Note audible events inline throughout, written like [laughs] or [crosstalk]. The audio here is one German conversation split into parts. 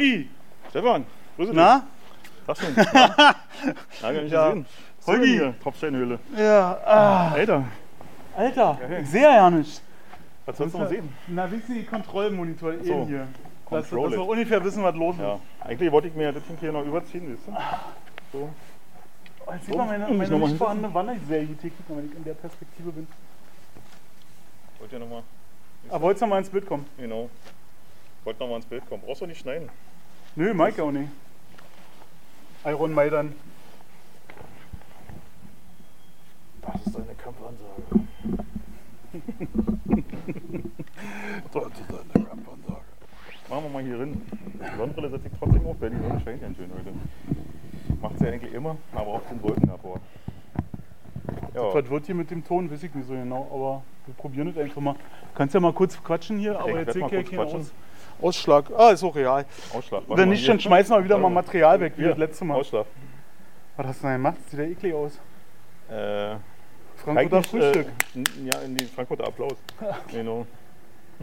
Holgi! Stefan, grüße Na? dich. Sag's schon. Na? Lange nicht Ja. gesehen. Was Holgi. denn? Tropfsteinhöhle. Ja, ah, Alter, Alter, Ja, hey. ich sehe ja nicht. was sollst du noch sehen? Na, wie die Kontrollmonitor so. eben hier? Dass, dass wir ungefähr wissen, was los Ja, ist. eigentlich wollte ich mir das Ding hier noch überziehen, weißt du? So. Oh, jetzt sieht So, man meine, meine nicht vorhandene Wanderserie-Technik, wenn ich in der Perspektive bin. Wollt ihr nochmal? Aber wolltest du noch mal ins Bild kommen? Genau. Wollt noch mal ins Bild kommen. Brauchst du nicht schneiden. Nö, Mike auch nicht. Iron Maiden. Das ist deine Kampfansage. [laughs] das ist deine Kampfansage. Machen wir mal hier hin. Die Sonnenbrille setze ich trotzdem auf, weil die Sonne scheint ganz schön heute. Macht sie ja eigentlich immer, aber auch den Wolken davor. Ja, Was wird hier mit dem Ton, weiß ich nicht so genau, aber wir probieren das einfach mal. Kannst ja mal kurz quatschen hier, aber ich jetzt sehe ich ja keinen. Aus Ausschlag. Ah, ist auch real. Ausschlag. Wenn nicht, dann schmeißen wir wieder mal Ja. Material weg, wie das letzte Mal. Ausschlag. Was hast du denn gemacht? Sieht ja eklig aus. Äh, Frankfurter eigentlich, Frühstück. Äh, ja, in die Frankfurter Applaus. [laughs] genau.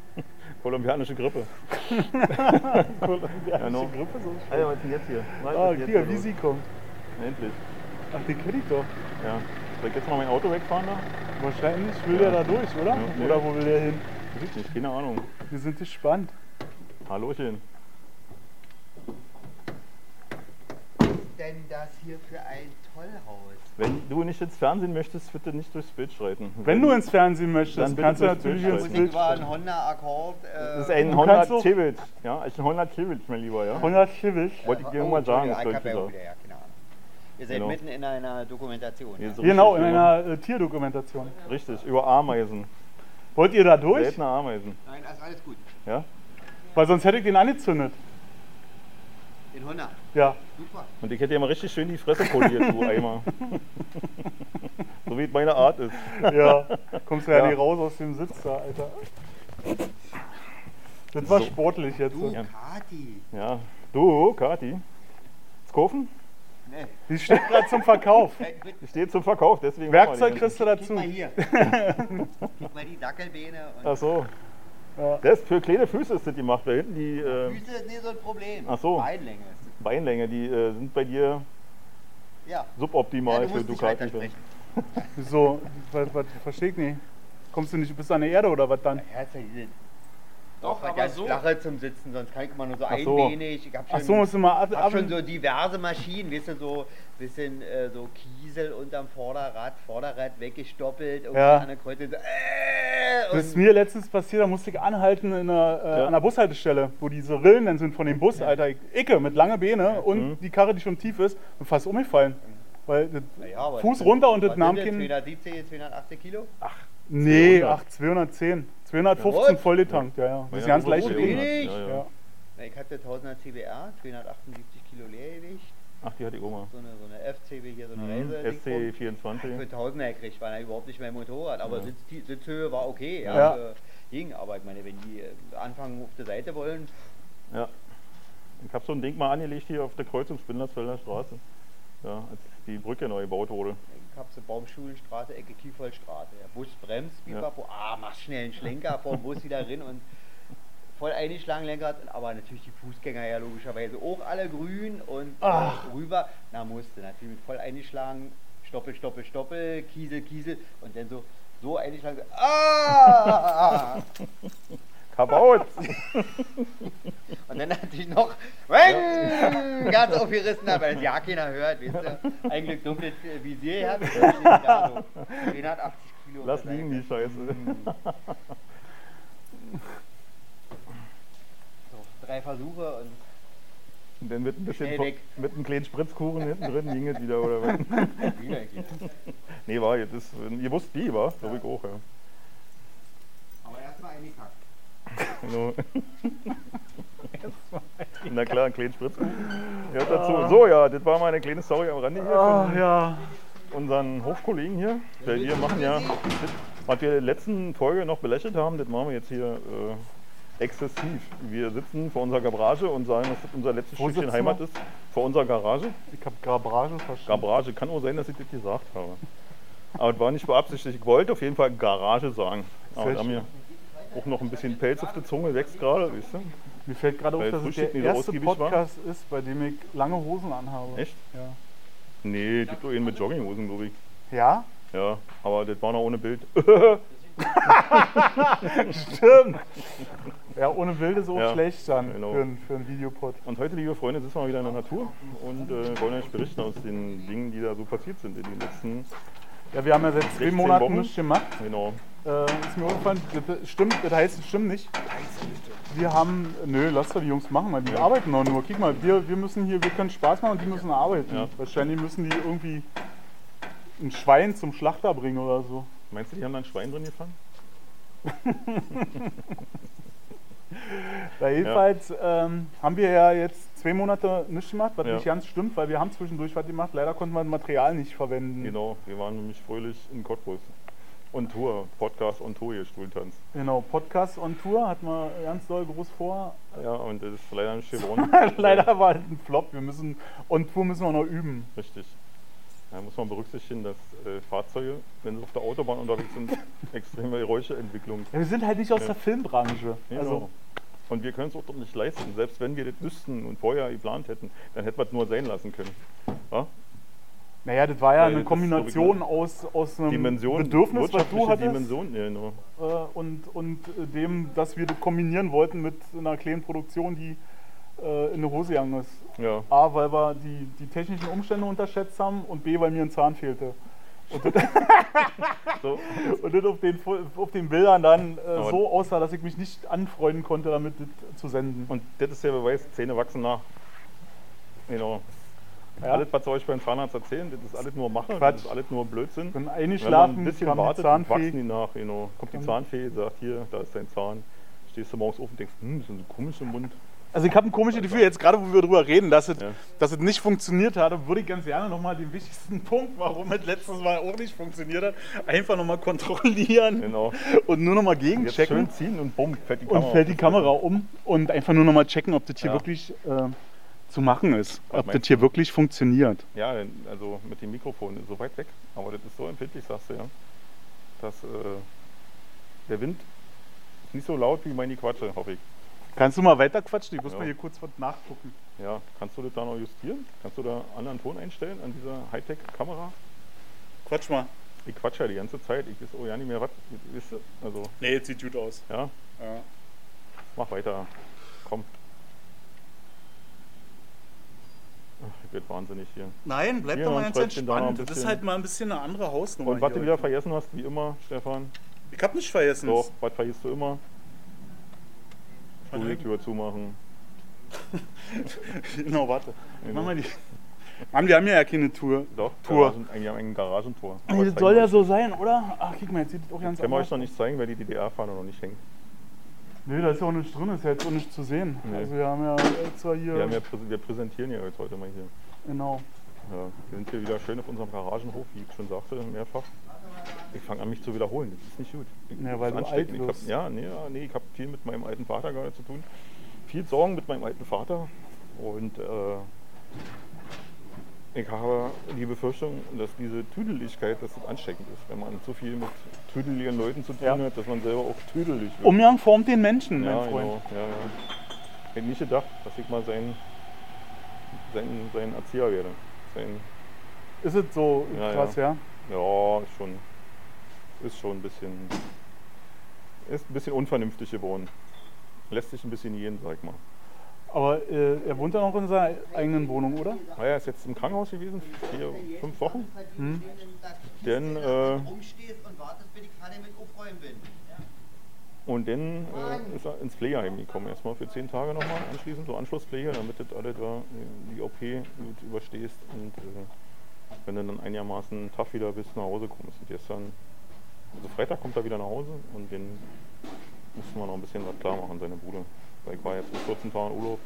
[laughs] Kolumbianische Grippe. [laughs] Kolumbianische Ja, no. Grippe so. Alter, was ist denn jetzt hier? Was Ah, jetzt hier, wie sie kommt. Endlich. Ach, den kenn ich doch. Ja. Soll ich jetzt mal mein Auto wegfahren da? Wahrscheinlich will der da durch, oder? Ja, nee. Oder wo will der hin? Nicht, keine Ahnung. Wir sind gespannt. Hallöchen. denn das hier für ein Tollhaus? Wenn du nicht ins Fernsehen möchtest, bitte nicht durchs Bild schreiten. Wenn du ins Fernsehen möchtest, Dann kannst du natürlich Bild ins Muss schreiten. Bild über einen Honda Accord. Äh, Das ist ein Du 100 kannst doch- Civic. Ja, ist ein 100 Civic, mein Lieber, ja. 100 Civic. Wollte ich dir oh, mal sagen, ich wieder, ja, keine Ahnung. Ihr seid Genau. mitten in einer Dokumentation. Ja? Genau, in einer äh, Tierdokumentation. Richtig, über Ameisen. Wollt ihr da durch? Seltene Ameisen. Nein, ist alles gut. Ja? Weil sonst hätte ich den angezündet. Den Honda. Ja. Super. Und ich hätte dir mal richtig schön die Fresse poliert, du [laughs] Eimer. so wie es meine Art ist. Ja. Kommst du ja, Ja. nicht raus aus dem Sitz da, Alter. Das war So. sportlich jetzt. Du, Ja. Kati. Ja. Du, Kati. Jetzt kaufen? Nee. Die steht gerade zum Verkauf. Die steht zum Verkauf, deswegen. Werkzeug kriegst du Guck dazu. mal hier. [laughs] Guck mal die Dackelbeine. Und. Ach so. Ja. Das für kleine Füße ist das gemacht. Da hinten die äh, Füße ist nicht so ein Problem. Ach so. Beinlänge ist es. Beinlänge, die äh, sind bei dir Ja. suboptimal ja, du für Ducati. Wieso? Was, was versteh ich nicht. Kommst du nicht bis an die Erde oder was dann? Ja, Doch, aber ganz so. flache zum Sitzen, sonst kann ich immer nur so Ach so. einbenig. Ich hab schon, Ach so, musst du mal ab, hab ab schon so diverse Maschinen, weißt du, so bisschen äh, so Kiesel unterm Vorderrad, Vorderrad weggestoppelt, irgendwie Ja. an der Kreuz. So, äh, Das ist und mir letztens passiert, da musste ich anhalten in einer, äh, Ja. an der Bushaltestelle, wo diese Rillen dann sind von dem Bus, Alter. Ich, Icke mit lange Beine und Mhm. die Karre, die schon tief ist, bin fast umgefallen. Weil naja, Fuß runter und das nahm keinen. 270, 280 Kilo? Nee, 200. ach, 210. 215 What? voll getankt, ja, ja. Das ist Ja, ganz leicht. Ja, ja. Ja. Na, ich hatte 1000er CBR, 278 Kilo Leergewicht, Ach, die hatte ich Oma. so eine, so eine FCB hier, so eine Mhm. Reise. Für SC24. 1000er gekriegt, war ja überhaupt nicht mein Motorrad, aber Ja. Sitz, Sitzhöhe war okay, ja, Ja. Äh, ging, aber ich meine, wenn die äh, anfangen auf der Seite wollen, Ja. Ich habe so ein Ding mal angelegt hier auf der Kreuzung Spindlersfelder Straße. Ja, als die Brücke neu gebaut wurde. So Baumschulenstraße, Ecke Kiefoldstraße. Der Bus bremst, wie Ja. ah, mach schnell einen Schlenker vor dem Bus wieder rein und voll eingeschlagen Lenkrad, aber natürlich die Fußgänger ja logischerweise auch alle grün und Ach. rüber, na musste natürlich mit voll eingeschlagen, Stoppel, Stoppel, Stoppel, Kiesel, Kiesel und dann so, so eingeschlagen, ah! [laughs] Kabaut! [laughs] Und dann hatte ich noch Weng! ganz aufgerissen, aber das ja keiner hört, weißt du. Ein Glück dunkles Visier gehabt. und dann steht da so 480 Kilo. Lass liegen die. Scheiße. So, drei Versuche und Und dann mit ein bisschen mit einem kleinen Spritzkuchen hinten drin ging es wieder, oder was? [laughs] wieder geht. Nee, war jetzt ist, ihr wusst wie, war? Glaube ich auch, ja. Aber erstmal eingekackt. Genau. [laughs] Na klar, ein kleinen Spritzkuchen. Ja, dazu. So, ja, das war meine kleine Story am Rande hier Ah, von ja. unseren Hofkollegen hier. Weil wir machen ja, was wir in der letzten Folge noch belächelt haben, das machen wir jetzt hier äh, exzessiv. Wir sitzen vor unserer Garage und sagen, dass das unser letztes Wo Stückchen Heimat wir? ist. Vor unserer Garage. Ich hab Garage verstanden. Garage, kann auch sein, dass ich das gesagt habe. Aber es war nicht beabsichtigt. Ich wollte auf jeden Fall Garage sagen. Aber wir haben hier auch noch ein bisschen Pelz auf der Zunge, wächst gerade, weißt du? Mir fällt gerade auf, dass es der erste ausgiebig war. Podcast ist, bei dem ich lange Hosen anhabe. Echt? Ja. Nee, gibt doch einen mit Jogginghosen, glaube ich. Ja? Ja, aber das war noch ohne Bild. [laughs] Stimmt. Ja, ohne Bild ist auch Ja, schlecht dann genau. für, ein- für einen Videopod. Und heute, liebe Freunde, sitzen wir wieder in der Natur und äh, wollen euch berichten aus den Dingen, die da so passiert sind in den letzten. Ja, wir haben ja seit zwei 16 Monaten Wochen. nichts gemacht. Genau. Äh, ist mir aufgefallen, das stimmt, das heißt, es stimmt nicht. Wir haben, nö, lass doch die Jungs machen, weil die Ja. arbeiten doch nur. Guck mal, wir, wir müssen hier, wir können Spaß machen und die müssen arbeiten. Ja. Wahrscheinlich müssen die irgendwie ein Schwein zum Schlachter bringen oder so. Meinst du, die haben da ein Schwein drin gefangen? [laughs] Da jedenfalls ähm, haben wir ja jetzt zwei Monate nichts gemacht, was Ja. nicht ganz stimmt, weil wir haben zwischendurch was gemacht. Leider konnten wir das Material nicht verwenden. Genau, wir waren nämlich fröhlich in Cottbus. On Tour, Podcast on Tour hier, Stuhltanz. Genau, Podcast on Tour hatten wir ganz doll groß vor. Ja, und das ist leider nicht geworden. [laughs] Leider war halt ein Flop. Wir müssen on Tour müssen wir noch üben. Richtig. Da muss man berücksichtigen, dass äh, Fahrzeuge, wenn sie auf der Autobahn unterwegs sind, [laughs] extreme Geräuscheentwicklung. Ja, wir sind halt nicht aus Ja. der Filmbranche. Genau. Also, und wir können es auch doch nicht leisten. Selbst wenn wir das wüssten und vorher geplant hätten, dann hätten wir es nur sein lassen können. Ja? naja, das war ja Weil eine Kombination aus, aus einem Dimension, Bedürfnis, was du hattest, Dimension, ja, genau. äh, und, und dem, dass wir das kombinieren wollten mit einer kleinen Produktion, die äh, in eine Hose gegangen ist. Ja. A, weil wir die, die technischen Umstände unterschätzt haben und B, weil mir ein Zahn fehlte. Und das, So. und das auf, den, auf den Bildern dann äh, so aussah, dass ich mich nicht anfreunden konnte, damit das zu senden. Und das ist der Beweis, Zähne wachsen nach. Genau. Ja. Alles, was sie euch beim Zahnarzt erzählen, das ist alles nur Mache, Quatsch. das ist alles nur Blödsinn. Wenn Wenn eingeschlafen ein bisschen kam die wartet, wachsen die nach. Genau. Kommt die Zahnfee, sagt hier, da ist dein Zahn. Stehst du morgens auf und denkst, hm, das ist so komisch im Mund. Also ich habe ein komisches Gefühl, jetzt gerade wo wir drüber reden, dass es, Ja. dass es nicht funktioniert hat, würde ich ganz gerne nochmal den wichtigsten [laughs] Punkt, warum es letztes Mal auch nicht funktioniert hat, einfach nochmal kontrollieren Genau. und nur nochmal Jetzt schön gegenchecken. ziehen und bumm, fällt die Und Kamera. fällt die. Kamera um und einfach nur nochmal checken, ob das hier Ja. wirklich äh, zu machen ist. Was Ob das hier wirklich funktioniert. Ja, also mit dem Mikrofon so weit weg, aber das ist so empfindlich, sagst du ja, dass äh, der Wind ist nicht so laut wie meine Quatsche, hoffe ich. Kannst du mal weiter quatschen? Ich muss Ja. mal hier kurz was nachgucken. Ja, kannst du das da noch justieren? Kannst du da anderen Ton einstellen an dieser Hightech-Kamera? Quatsch mal. Ich quatsche ja die ganze Zeit, ich weiß auch ja nicht mehr was? Also, Nee, jetzt sieht gut aus. ja, Ja. mach weiter, komm. Ach, ich werde wahnsinnig hier. Nein, bleib Hier doch mal ein ganz entspannt. Das ist halt mal ein bisschen eine andere Hausnummer. Und was du wieder vergessen hast, wie immer, Stefan, Ich hab nicht vergessen. doch, was vergisst du immer? Studiotür zumachen. [laughs] genau, warte. Mach mal die. Mann, wir haben ja keine Tour. Doch, Tour. Garagen, eigentlich haben wir ein Garagentor. Nee, das soll ja so sein, oder? Ach, guck mal, jetzt sieht das auch ganz Können wir euch noch nicht zeigen, weil die DDR-Fahne noch nicht hängt. Nee, da ist ja auch nichts drin, ist ja jetzt auch nicht zu sehen. Nee. Also wir haben ja extra hier. Wir, ja, wir präsentieren ja jetzt heute mal hier. Genau. Ja, wir sind hier wieder schön auf unserem Garagenhof, wie ich schon sagte, mehrfach. Ich fange an, mich zu wiederholen. Das ist nicht gut. Ich, Ja, weil du alt ich hab. Ja, nee, ja, nee, ich habe viel mit meinem alten Vater gerade zu tun. Viel Sorgen mit meinem alten Vater. Und äh, ich habe die Befürchtung, dass diese Tüdeligkeit, dass das ansteckend ist. Wenn man zu viel mit tüdeligen Leuten zu tun Ja. hat, dass man selber auch tüdelig wird. Umgang formt den Menschen, Ja, mein Freund. genau. Ja, ja. Ich hätte nicht gedacht, dass ich mal sein, sein, sein Erzieher werde. Sein, Ist es so Ja, krass, ja? Ja, ist schon, ist schon ein bisschen, ist ein bisschen unvernünftig geworden. Lässt sich ein bisschen gehen, sag ich mal. Aber äh, er wohnt ja noch in seiner eigenen Wohnung, oder? Ah, er ist jetzt im Krankenhaus gewesen, vier, fünf Wochen. Hm? Denn, äh, und dann äh, ist er ins Pflegeheim gekommen. Erstmal für zehn Tage nochmal anschließend, so Anschlusspflege, damit das alles da, äh, die OP gut überstehst und äh, wenn du dann einigermaßen Tag wieder bis nach Hause kommst. Und gestern, also Freitag kommt er wieder nach Hause und dann mussten wir noch ein bisschen was klar machen, seine Bude. Weil ich war jetzt mit 14 Tagen Urlaub.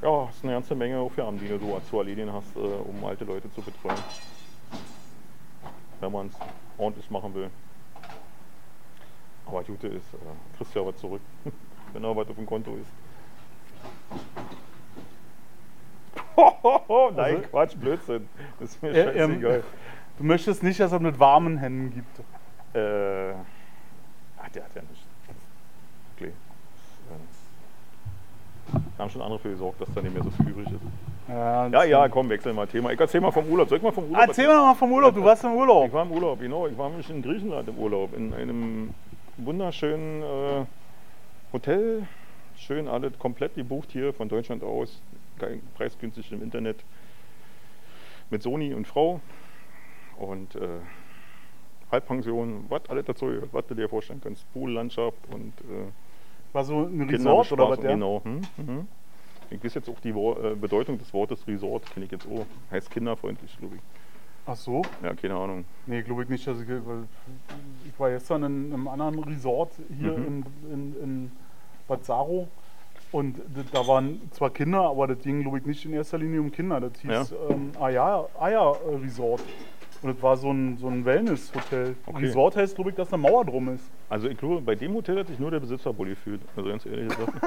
Ja, hast eine ganze Menge Aufgaben, die du so zu erledigen hast, äh, um alte Leute zu betreuen. Wenn man es ordentlich machen will. Aber das Gute ist, äh, kriegst du ja was zurück, [laughs] wenn da was auf dem Konto ist. Nein, Also- Quatsch, Blödsinn. Das ist mir Er- er- scheißegal. Du möchtest nicht, dass er mit warmen Händen gibt. Äh, ach, der hat ja nichts. Okay. Da haben schon andere für gesorgt, dass da nicht mehr so viel übrig ist. Ja, Ja, ja, komm, wechseln wir Thema. Ich erzähl mal vom Urlaub. Soll ich mal vom Urlaub Erzähl mir doch mal vom Urlaub, du warst im Ich Urlaub. war im Urlaub, genau. Ich war nämlich in Griechenland im Urlaub. In einem wunderschönen äh, Hotel. Schön alles komplett gebucht hier von Deutschland aus. Preisgünstig im Internet. Mit Sony und Frau. Und äh, Halbpension, was alles dazu gehört, was du dir vorstellen kannst. Poollandschaft und äh, War so ein Resort oder was? Ja? Genau. Hm, mhm. Ich weiß jetzt auch die Wor äh, Bedeutung des Wortes Resort, kenne ich jetzt auch. Heißt kinderfreundlich, glaube ich. Ach so? Ja, keine Ahnung. Nee, glaube ich nicht, dass ich. Ich war gestern in einem anderen Resort hier Mhm. in, in, in Bad Saro. Und da waren zwar Kinder, aber das ging, glaube ich, nicht in erster Linie um Kinder. Das hieß ähm, Aya, Aya Resort. Und das war so ein, so ein Wellness-Hotel. Okay. Resort heißt, glaube ich, dass eine Mauer drum ist. Also ich glaube, bei dem Hotel hat sich nur der Besitzer wohl gefühlt. Also ganz ehrlich gesagt. [laughs]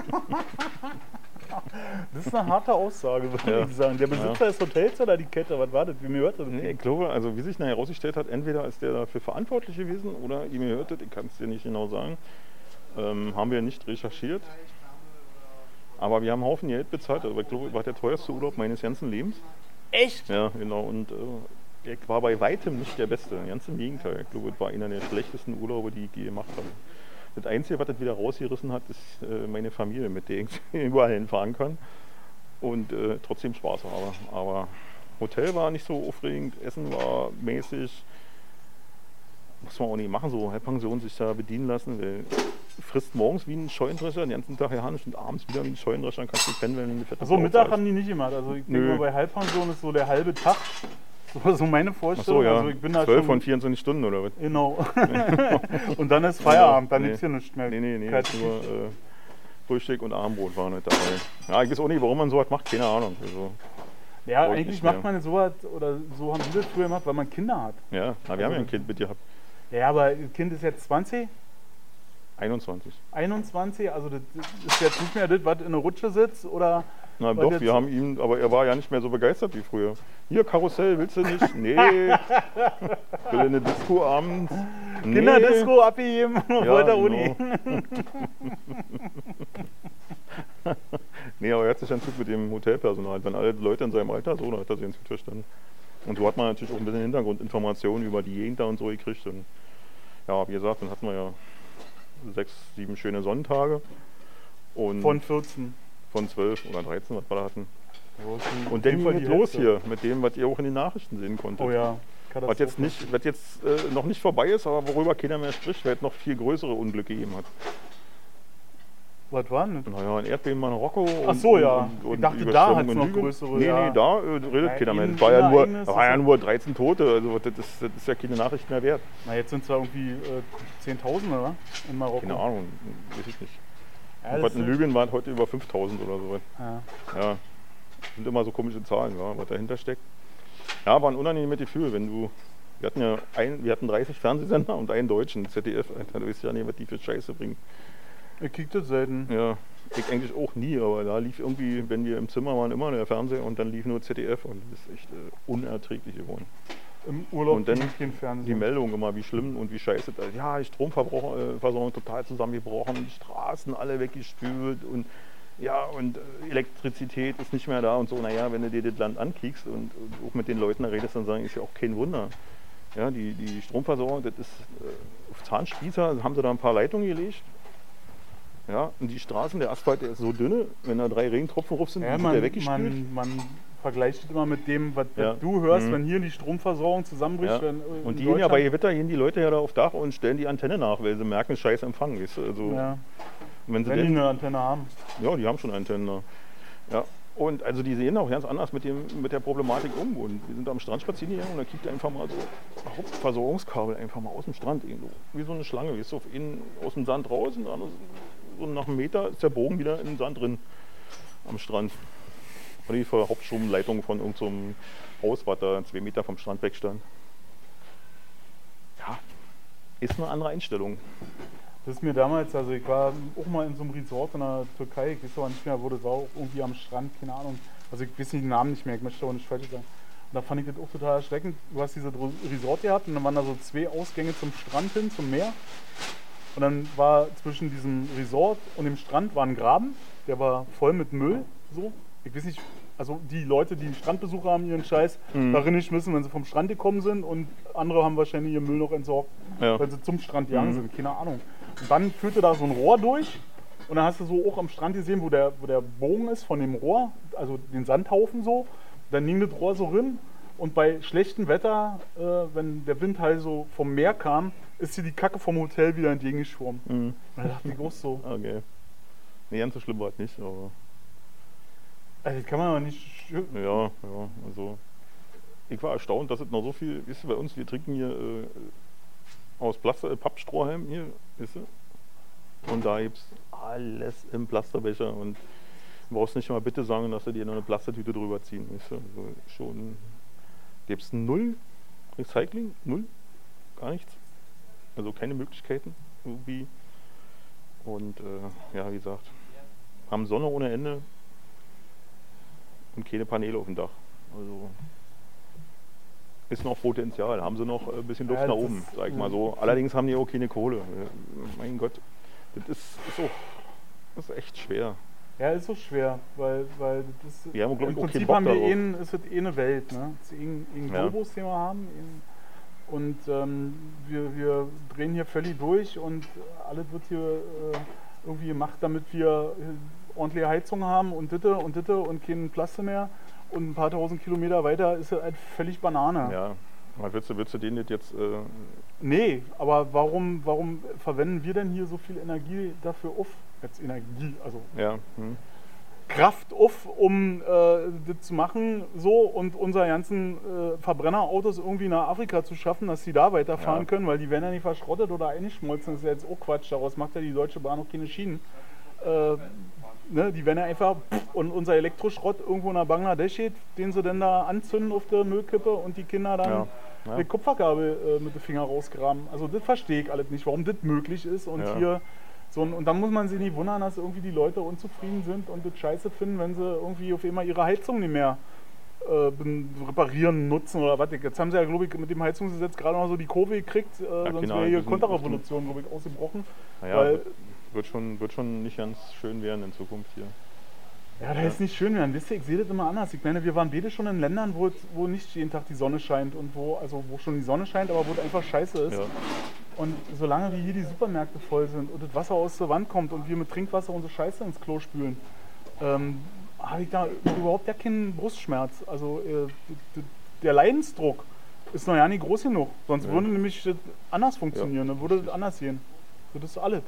[laughs] Das ist eine harte Aussage, würde Ja. ich sagen. Der Besitzer des Hotels oder die Kette? Was war das? Wie mir hört das? nee, ich glaube, also wie sich nachher herausgestellt hat, entweder ist der dafür verantwortlich gewesen oder ihm gehört das, ich kann es dir nicht genau sagen. Ähm, haben wir nicht recherchiert. Aber wir haben einen Haufen Geld bezahlt. Also ich glaube, war der teuerste Urlaub meines ganzen Lebens. Echt? Ja, genau. Und äh, ich war bei weitem nicht der Beste. Ganz im Gegenteil. Ich glaube, es war einer der schlechtesten Urlaube, die ich je gemacht habe. Das Einzige, was das wieder rausgerissen hat, ist äh, meine Familie, mit der ich [laughs] überall hinfahren kann. Und äh, trotzdem Spaß habe. Aber Hotel war nicht so aufregend, Essen war mäßig. Muss man auch nicht machen, so Halbpension sich da bedienen lassen. Weil frisst morgens wie ein Scheunendrescher, den ganzen Tag Hanisch und abends wieder wie ein Scheunendrescher, dann kannst du pennen, wenn du fette Achso, Frau Mittag haben die nicht gemacht. Also ich denke mal, bei Halbpension ist so der halbe Tag. So, [laughs] so meine Ach Vorstellung. so, ja. Also ich bin da 12 schon, von 24 Stunden oder was? Genau. [laughs] [laughs] und dann ist Feierabend, dann Nee. gibt es hier nichts mehr. Nee, nee, nee, nur äh, Frühstück und Abendbrot waren nicht dabei. Ja, ich weiß auch nicht, warum man sowas macht, keine Ahnung. Also, Ja, eigentlich macht man sowas, oder so haben die das früher gemacht, weil man Kinder hat. ja, na, wir haben ja ein Kind mit gehabt. Ja, aber das Kind ist jetzt 20, 21. 21, also das ist jetzt nicht mehr das, was in der Rutsche sitzt, oder Na doch, wir haben ihn, aber er war ja nicht mehr so begeistert wie früher. Hier, Karussell, willst du nicht? Nee. [laughs] Will in eine Disco abends? Nee. Kinderdisco abgegeben, Ja, [laughs] wollte er Uni. genau. [laughs] Nee, aber er hat sich dann gut mit dem Hotelpersonal, wenn alle Leute in seinem Alter so, da hat er sich gut verstanden. Und so hat man natürlich auch ein bisschen Hintergrundinformationen über die da und so gekriegt. Und ja, wie gesagt, dann hatten wir ja sechs, sieben schöne Sonnentage. Und Von 14. von zwölf oder 13, was wir da hatten. Und dann ging es los hier mit dem, was ihr auch in den Nachrichten sehen konntet. Oh ja, Was jetzt, nicht, was jetzt äh, noch nicht vorbei ist, aber worüber keiner mehr spricht, weil es noch viel größere Unglücke gegeben hat. Was war denn? Naja, ein Erdbeben in Marokko. Ach so, ja. und- und Ich dachte, da hat's in noch größere, Nee, nee, da äh, redet Ja, keiner mehr. war ja, nur, war ja nur 13 Tote, also das ist, das ist ja keine Nachricht mehr wert. Na, jetzt sind es ja irgendwie äh, 10.000, oder? In Marokko. Keine Ahnung, weiß ich nicht. Ja, Und was in Libyen waren heute über 5000 oder so. Ja. Ja, sind immer so komische Zahlen, ja, was dahinter steckt. Ja, war ein unangenehmes Gefühl, wenn du. Wir hatten ja ein, wir hatten 30 Fernsehsender und einen deutschen, ZDF, Alter, du weißt ja nicht, was die für Scheiße bringen. Ich krieg das selten. Ja, ich eigentlich auch nie, aber da lief irgendwie, wenn wir im Zimmer waren, immer der Fernseher und dann lief nur ZDF und das ist echt äh, unerträglich geworden. Im Urlaub Und dann kein Fernsehen. Die Meldung immer, wie schlimm und wie scheiße das ist. Ja, die Stromversorgung total zusammengebrochen, die Straßen alle weggespült und ja, und äh, Elektrizität ist nicht mehr da und so. Naja, wenn du dir das Land ankiekst und, und auch mit den Leuten da redest, dann sagen, ist ja auch kein Wunder. Ja, die, die Stromversorgung, das ist äh, auf Zahnspießer, haben sie da ein paar Leitungen gelegt. Ja, und die Straßen, der Asphalt, der ist so dünne, wenn da drei Regentropfen drauf sind, ja, dann wird man, der weggespült. man, man vergleicht immer mit dem, was, was Ja. du hörst, Mhm. wenn hier die Stromversorgung zusammenbricht. Ja. Wenn, äh, Und die gehen ja bei Gewitter, gehen die Leute ja da auf Dach und stellen die Antenne nach, weil sie merken, scheiß Empfang. Weißt du? also, Ja, wenn sie wenn die denn, eine Antenne haben. ja, die haben schon Antennen da. Ja. Und also die sehen auch ganz anders mit, dem, mit der Problematik um. Und wir sind am Strand spazieren gegangen und da kriegt einfach mal so Hauptversorgungskabel einfach mal aus dem Strand irgendwo. Wie so eine Schlange, weißt du, auf innen, aus dem Sand raus und dann so nach einem Meter ist der Bogen wieder in den Sand drin am Strand. Und die Hauptstromleitung von irgendeinem Haus, was da zwei Meter vom Strand weg stand. Ja, ist eine andere Einstellung. Das ist mir damals, also ich war auch mal in so einem Resort in der Türkei, ich weiß aber nicht mehr, wo das auch irgendwie am Strand, keine Ahnung. Also ich weiß nicht den Namen nicht mehr, ich möchte auch nicht falsch sagen. Und da fand ich das auch total erschreckend. Du hast dieses Resort gehabt und dann waren da so zwei Ausgänge zum Strand hin, zum Meer. Und dann war zwischen diesem Resort und dem Strand war ein Graben. der war voll mit Müll. So. Ich weiß nicht, also die Leute, die Strandbesucher haben ihren Scheiß Mhm. darin nicht müssen, wenn sie vom Strand gekommen sind und andere haben wahrscheinlich ihren Müll noch entsorgt, Ja. weil sie zum Strand gegangen Mhm. sind, keine Ahnung. Und dann führte da so ein Rohr durch und dann hast du so auch am Strand gesehen, wo der, wo der Bogen ist von dem Rohr, also den Sandhaufen so, dann ging das Rohr so rin und bei schlechtem Wetter, äh, wenn der Wind halt so vom Meer kam, ist dir die Kacke vom Hotel wieder entgegengeschwommen. Mhm. Und da dachte ich auch so, Okay. Nee, ganz so schlimm war es nicht, aber also das kann man aber nicht ja, ja, also. Ich war erstaunt, dass es noch so viel, wisst ihr, bei uns, wir trinken hier äh, aus Plaster, äh, Pappstrohhalm hier, wisst ihr? Und da gibt es alles im Plasterbecher und du brauchst nicht mal bitte sagen, dass sie dir noch eine Plastertüte drüber ziehen, wisst ihr? Also schon, gibt es null Recycling, null, gar nichts. Also keine Möglichkeiten irgendwie. Und äh, ja, wie gesagt, haben Sonne ohne Ende und keine Paneele auf dem Dach. Also ist noch Potenzial, haben sie noch ein bisschen Luft Ja, nach das oben, sag ich mal so. Allerdings haben die auch keine Kohle. Äh, Mein Gott, das ist, ist, auch, das ist echt schwer. Ja, ist so schwer, weil, weil das ist, Wir haben, im ich, keinen Prinzip haben wir eh, ein- ist es eh eine Welt, ne? Es ist eh ein, eh ein Ja. Globus, den wir haben. eh- Und ähm, wir, wir drehen hier völlig durch und alles wird hier äh, irgendwie gemacht, damit wir äh, ordentliche Heizung haben und ditte und ditte und keinen Plaste mehr. Und ein paar tausend Kilometer weiter ist es halt völlig Banane. Ja, aber würdest du, würdest du das jetzt, äh, Nee, aber warum, warum verwenden wir denn hier so viel Energie dafür auf? Jetzt Energie, also ja, hm, Kraft auf, um äh, das zu machen, so und unsere ganzen äh, Verbrennerautos irgendwie nach Afrika zu schaffen, dass sie da weiterfahren Ja. können, weil die werden ja nicht verschrottet oder eingeschmolzen. Das ist ja jetzt auch Quatsch. Daraus macht ja die Deutsche Bahn auch keine Schienen. Äh, ne, die werden ja einfach und unser Elektroschrott irgendwo nach Bangladesch geht, den sie dann da anzünden auf der Müllkippe und die Kinder dann ja, ja. mit Kupfergabel äh, mit den Finger rausgraben. Also das verstehe ich alles nicht, warum das möglich ist und Ja. hier so und dann muss man sich nicht wundern, dass irgendwie die Leute unzufrieden sind und das scheiße finden, wenn sie irgendwie auf einmal ihre Heizung nicht mehr äh, reparieren, nutzen oder was. Jetzt haben sie ja, glaube ich, mit dem Heizungsgesetz gerade noch so die Kurve gekriegt, äh, sonst genau, wäre hier Konterrevolution, glaube ich, ausgebrochen. Naja, weil- wird, schon, wird schon nicht ganz schön werden in Zukunft hier. Ja, das ist nicht schön werden. Wisst ihr, ich sehe das immer anders. Ich meine, wir waren beide schon in Ländern, wo, wo nicht jeden Tag die Sonne scheint und wo, also wo schon die Sonne scheint, aber wo es einfach scheiße ist. Ja. Und solange wie hier die Supermärkte voll sind und das Wasser aus der Wand kommt und wir mit Trinkwasser unsere Scheiße ins Klo spülen, ähm, habe ich da überhaupt ja keinen Brustschmerz. Also äh, der Leidensdruck ist noch ja nicht groß genug. Sonst Ja. würde nämlich das anders funktionieren, dann würde das anders gehen. Das ist alles.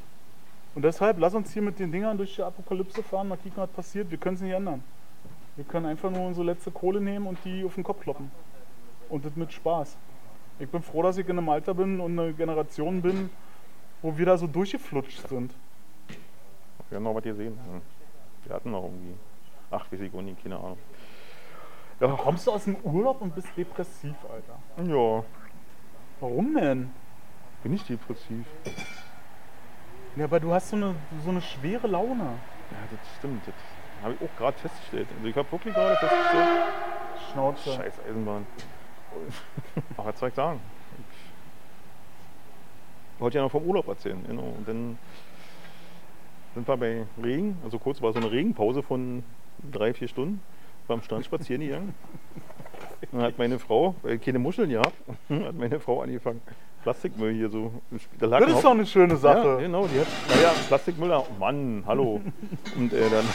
Und deshalb lass uns hier mit den Dingern durch die Apokalypse fahren, mal kicken, was passiert. Wir können es nicht ändern. Wir können einfach nur unsere letzte Kohle nehmen und die auf den Kopf kloppen. Und das mit Spaß. Ich bin froh, dass ich in einem Alter bin und eine Generation bin, wo wir da so durchgeflutscht sind. Wir haben noch was gesehen. Ja. Wir hatten noch irgendwie. Ach, auch nicht, keine Ahnung. Ja, Kommst du aus dem Urlaub und bist depressiv, Alter? ja, Warum denn? bin ich depressiv. Ja, aber du hast so eine, so eine schwere Laune. Ja, das stimmt. Das habe ich auch gerade festgestellt. Also ich habe wirklich gerade festgestellt. Schnauze. Scheiß Eisenbahn. [laughs] Aber was soll ich sagen? Ich wollte ja noch vom Urlaub erzählen. Genau. Und dann sind wir bei Regen, also kurz war so eine Regenpause von drei, vier Stunden beim Strand spazieren gegangen. [laughs] Dann hat meine Frau, weil keine Muscheln gehabt, [laughs] hat meine Frau angefangen, Plastikmüll hier so. Da lag Das ist doch eine schöne ja, Sache. genau, die hat, naja, Plastikmüll, oh Mann, hallo. Und äh, dann,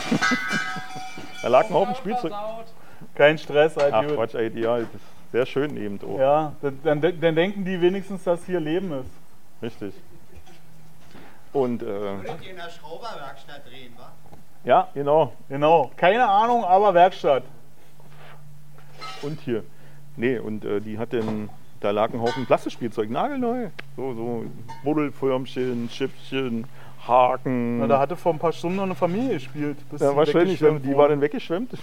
da lag ein Haufen Spielzeug. Kein Stress, halt Ach. Quatsch, ey, ja, das sehr schön eben auch. Ja, dann, dann, dann denken die wenigstens, dass hier Leben ist. Richtig. Und äh, Könnt ihr in der Schrauberwerkstatt drehen, wa? ja, genau. Genau. Keine Ahnung, aber Werkstatt. Und hier. Nee, und äh, die hat dann, da lag ein Haufen Plastikspielzeug, nagelneu. So, so Buddelförmchen, Schippchen, Haken. Na, da hatte vor ein paar Stunden noch eine Familie gespielt. bis ja, wahrscheinlich, die war dann weggeschwemmt. [laughs]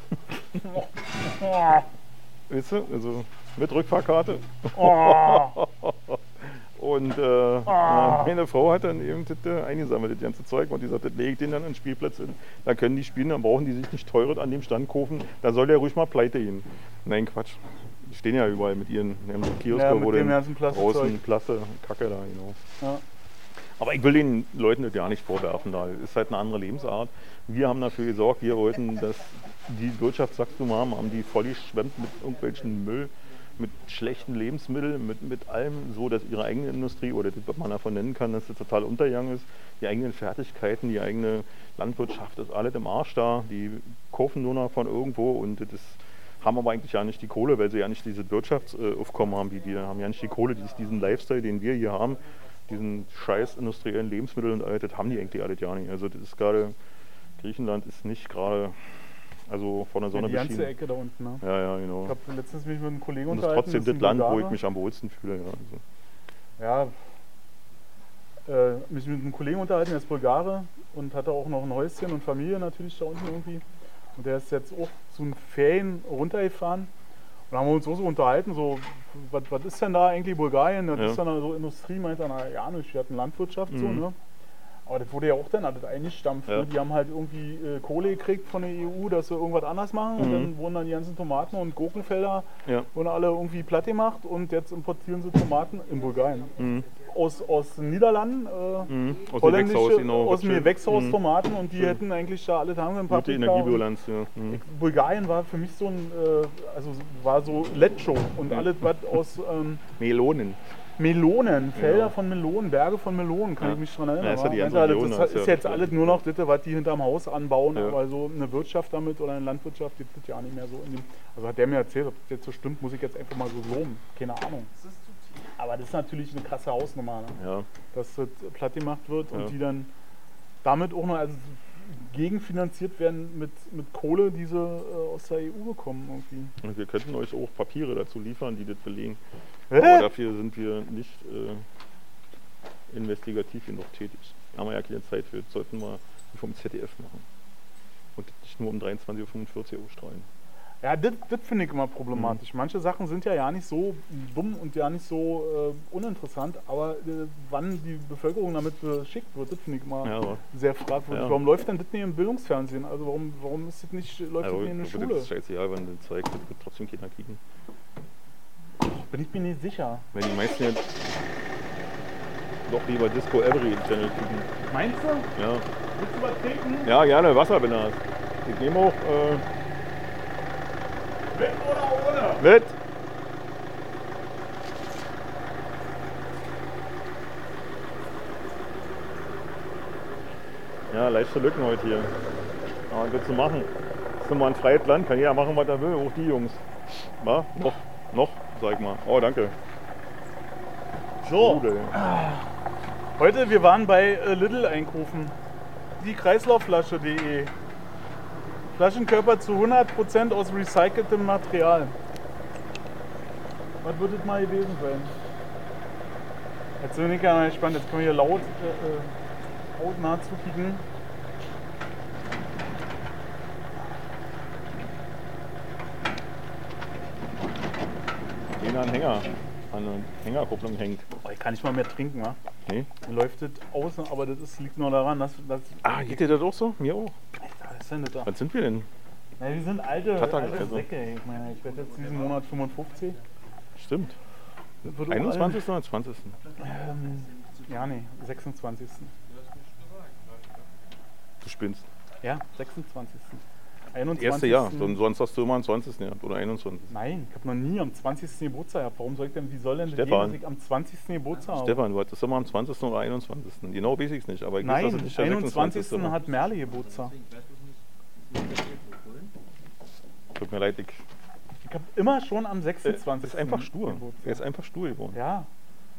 [laughs] weißt du, also mit Rückfahrkarte. Oh, [laughs] Und äh, Ah. meine Frau hat dann eben das äh, eingesammelt, das ganze Zeug. Und die sagt, das lege ich denen dann an den Spielplatz hin. Da können die spielen, dann brauchen die sich nicht teures an dem Stand kaufen. Da soll der ruhig mal pleite gehen. Nein, Quatsch. Die stehen ja überall mit ihren, die haben so Kioske, Ja, mit dem dann ganzen Plastikzeug. draußen Plaste, Kacke da, genau. ja. Aber ich will den Leuten das ja nicht vorwerfen. Da ist halt eine andere Lebensart. Wir haben dafür gesorgt, wir wollten, dass die Wirtschaftswachstum haben, haben die voll geschwemmt mit irgendwelchen Müll, mit schlechten Lebensmitteln, mit, mit allem, so dass ihre eigene Industrie oder das, was man davon nennen kann, dass das total untergegangen ist. Die eigenen Fertigkeiten, die eigene Landwirtschaft ist alles im Arsch da. Die kaufen nur noch von irgendwo und das haben aber eigentlich ja nicht die Kohle, weil sie ja nicht diese Wirtschaftsaufkommen haben wie wir. Haben ja nicht die Kohle, diesen Lifestyle, den wir hier haben, diesen scheiß industriellen Lebensmittel und all das haben die eigentlich alles ja nicht. Also das ist gerade, Griechenland ist nicht gerade, also von der Sonne Die ganze beschienen. Ecke da unten, ne? Ja, ja, genau. Ich habe letztens mich mit einem Kollegen Und das unterhalten. trotzdem ist das ein Land, wo Bulgare. ich mich am wohlsten fühle. Ja, also. Ja, äh, mich mit einem Kollegen unterhalten, der ist Bulgare und hatte auch noch ein Häuschen und Familie natürlich da unten irgendwie. Und der ist jetzt auch zu den Ferien runtergefahren. Und da haben wir uns auch so unterhalten, so, was, was ist denn da eigentlich Bulgarien? Das Ja. ist dann so Industrie, meint er, na ja, nicht, wir hatten Landwirtschaft so, Mhm. ne? Aber das wurde ja auch dann alles eingestampft. Ja. Die haben halt irgendwie äh, Kohle gekriegt von der EU, dass sie irgendwas anders machen. Und Mhm. dann wurden dann die ganzen Tomaten und Gurkenfelder Ja. wurden alle irgendwie platt gemacht. Und jetzt importieren sie Tomaten in Bulgarien. Mhm. Aus, aus den Niederlanden. Äh, Mhm. Aus holländische, Gewächshaus, genau. aus dem. Gewächshaus Mhm. Tomaten und die hätten eigentlich da alle haben Gute und- Energiebilanz, ja. Mhm. Bulgarien war für mich so ein, äh, also war so Lecho und alles was aus ähm, Melonen. Melonen, Felder Genau. von Melonen, Berge von Melonen, kann Ja. ich mich dran erinnern. Ja, ist ja die Meinte Region, das das ist, ja- jetzt alles nur noch das, was die hinterm Haus anbauen, Ja. aber so eine Wirtschaft damit oder eine Landwirtschaft gibt es ja nicht mehr so. In dem, also hat der mir erzählt, ob das jetzt so stimmt, muss ich jetzt einfach mal so loben. Keine Ahnung. Aber das ist natürlich eine krasse Hausnummer, ne? Ja. dass das platt gemacht wird Ja. und die dann damit auch noch also gegenfinanziert werden mit, mit Kohle, die sie äh, aus der EU bekommen irgendwie. Und wir könnten euch auch Papiere dazu liefern, die das belegen. Hä? Aber dafür sind wir nicht äh, investigativ genug tätig. Da haben wir ja keine Zeit für. Das sollten wir vom ZDF machen. Und nicht nur um 23.45 Uhr ausstrahlen. Ja, das, das finde ich immer problematisch. Mhm. Manche Sachen sind ja ja nicht so dumm und ja nicht so äh, uninteressant, aber äh, wann die Bevölkerung damit beschickt wird, das finde ich immer Ja, sehr fragwürdig. Ja. Warum läuft denn das nicht im Bildungsfernsehen? Also warum, warum ist das nicht, läuft also, das nicht in der das Schule? ist scheißegal, wenn das zeigt, das wird trotzdem keiner kriegen. Bin ich mir nicht sicher. Wenn die meisten jetzt doch lieber Disco Every Channel kriegen. Meinst du? Ja, Willst du was trinken? ja gerne, Wasser, wenn du hast. Ich nehme auch äh, Mit oder ohne? mit. Ja, leichte Lücken heute hier. Aber was willst du machen? Das ist nun mal ein freies Land, kann jeder machen, was er will, auch die Jungs. Wa? Noch, noch, sag ich mal. Oh, danke. So, Rudel. heute wir waren bei äh, Lidl einkaufen. Die Kreislaufflasche.de. Flaschenkörper zu 100% aus recyceltem Material. Was wird das mal gewesen sein? Jetzt bin ich ja mal gespannt. Jetzt können wir hier laut, äh, äh, hautnah zukicken. Den an Hänger, an einer Hängerkupplung hängt. Oh, ich kann nicht mal mehr trinken, wa? Nee. Läuft das außen, aber das ist, liegt nur daran, dass. dass Ah, geht dir das auch so? Mir auch. Ist denn das da? Was sind wir denn? Ja, wir sind alte, alte also. Säcke. Ich meine, ich werde jetzt diesen Monat 55. Stimmt. Das wird auch 21. oder 20. alt. Ähm, ja, nee, 26. Du spinnst. Ja, 26. Das 21. erste Jahr. Son- Sonst hast du immer am 20. gehabt oder 21. Nein, ich habe noch nie am 20. Geburtstag gehabt. Warum soll ich denn, wie soll denn das Stefan. gehen, dass ich am 20. Geburtstag habe? Stefan, du hattest immer am 20. oder 21. Genau weiß ich es nicht, aber ich weiß, dass Nein, es nicht der 21. 26. war. hat Merle Geburtstag. Tut mir leid, ich, Ich habe immer schon am äh, 26. ist einfach stur. Geburtstag. Er ist einfach stur geworden. Ja.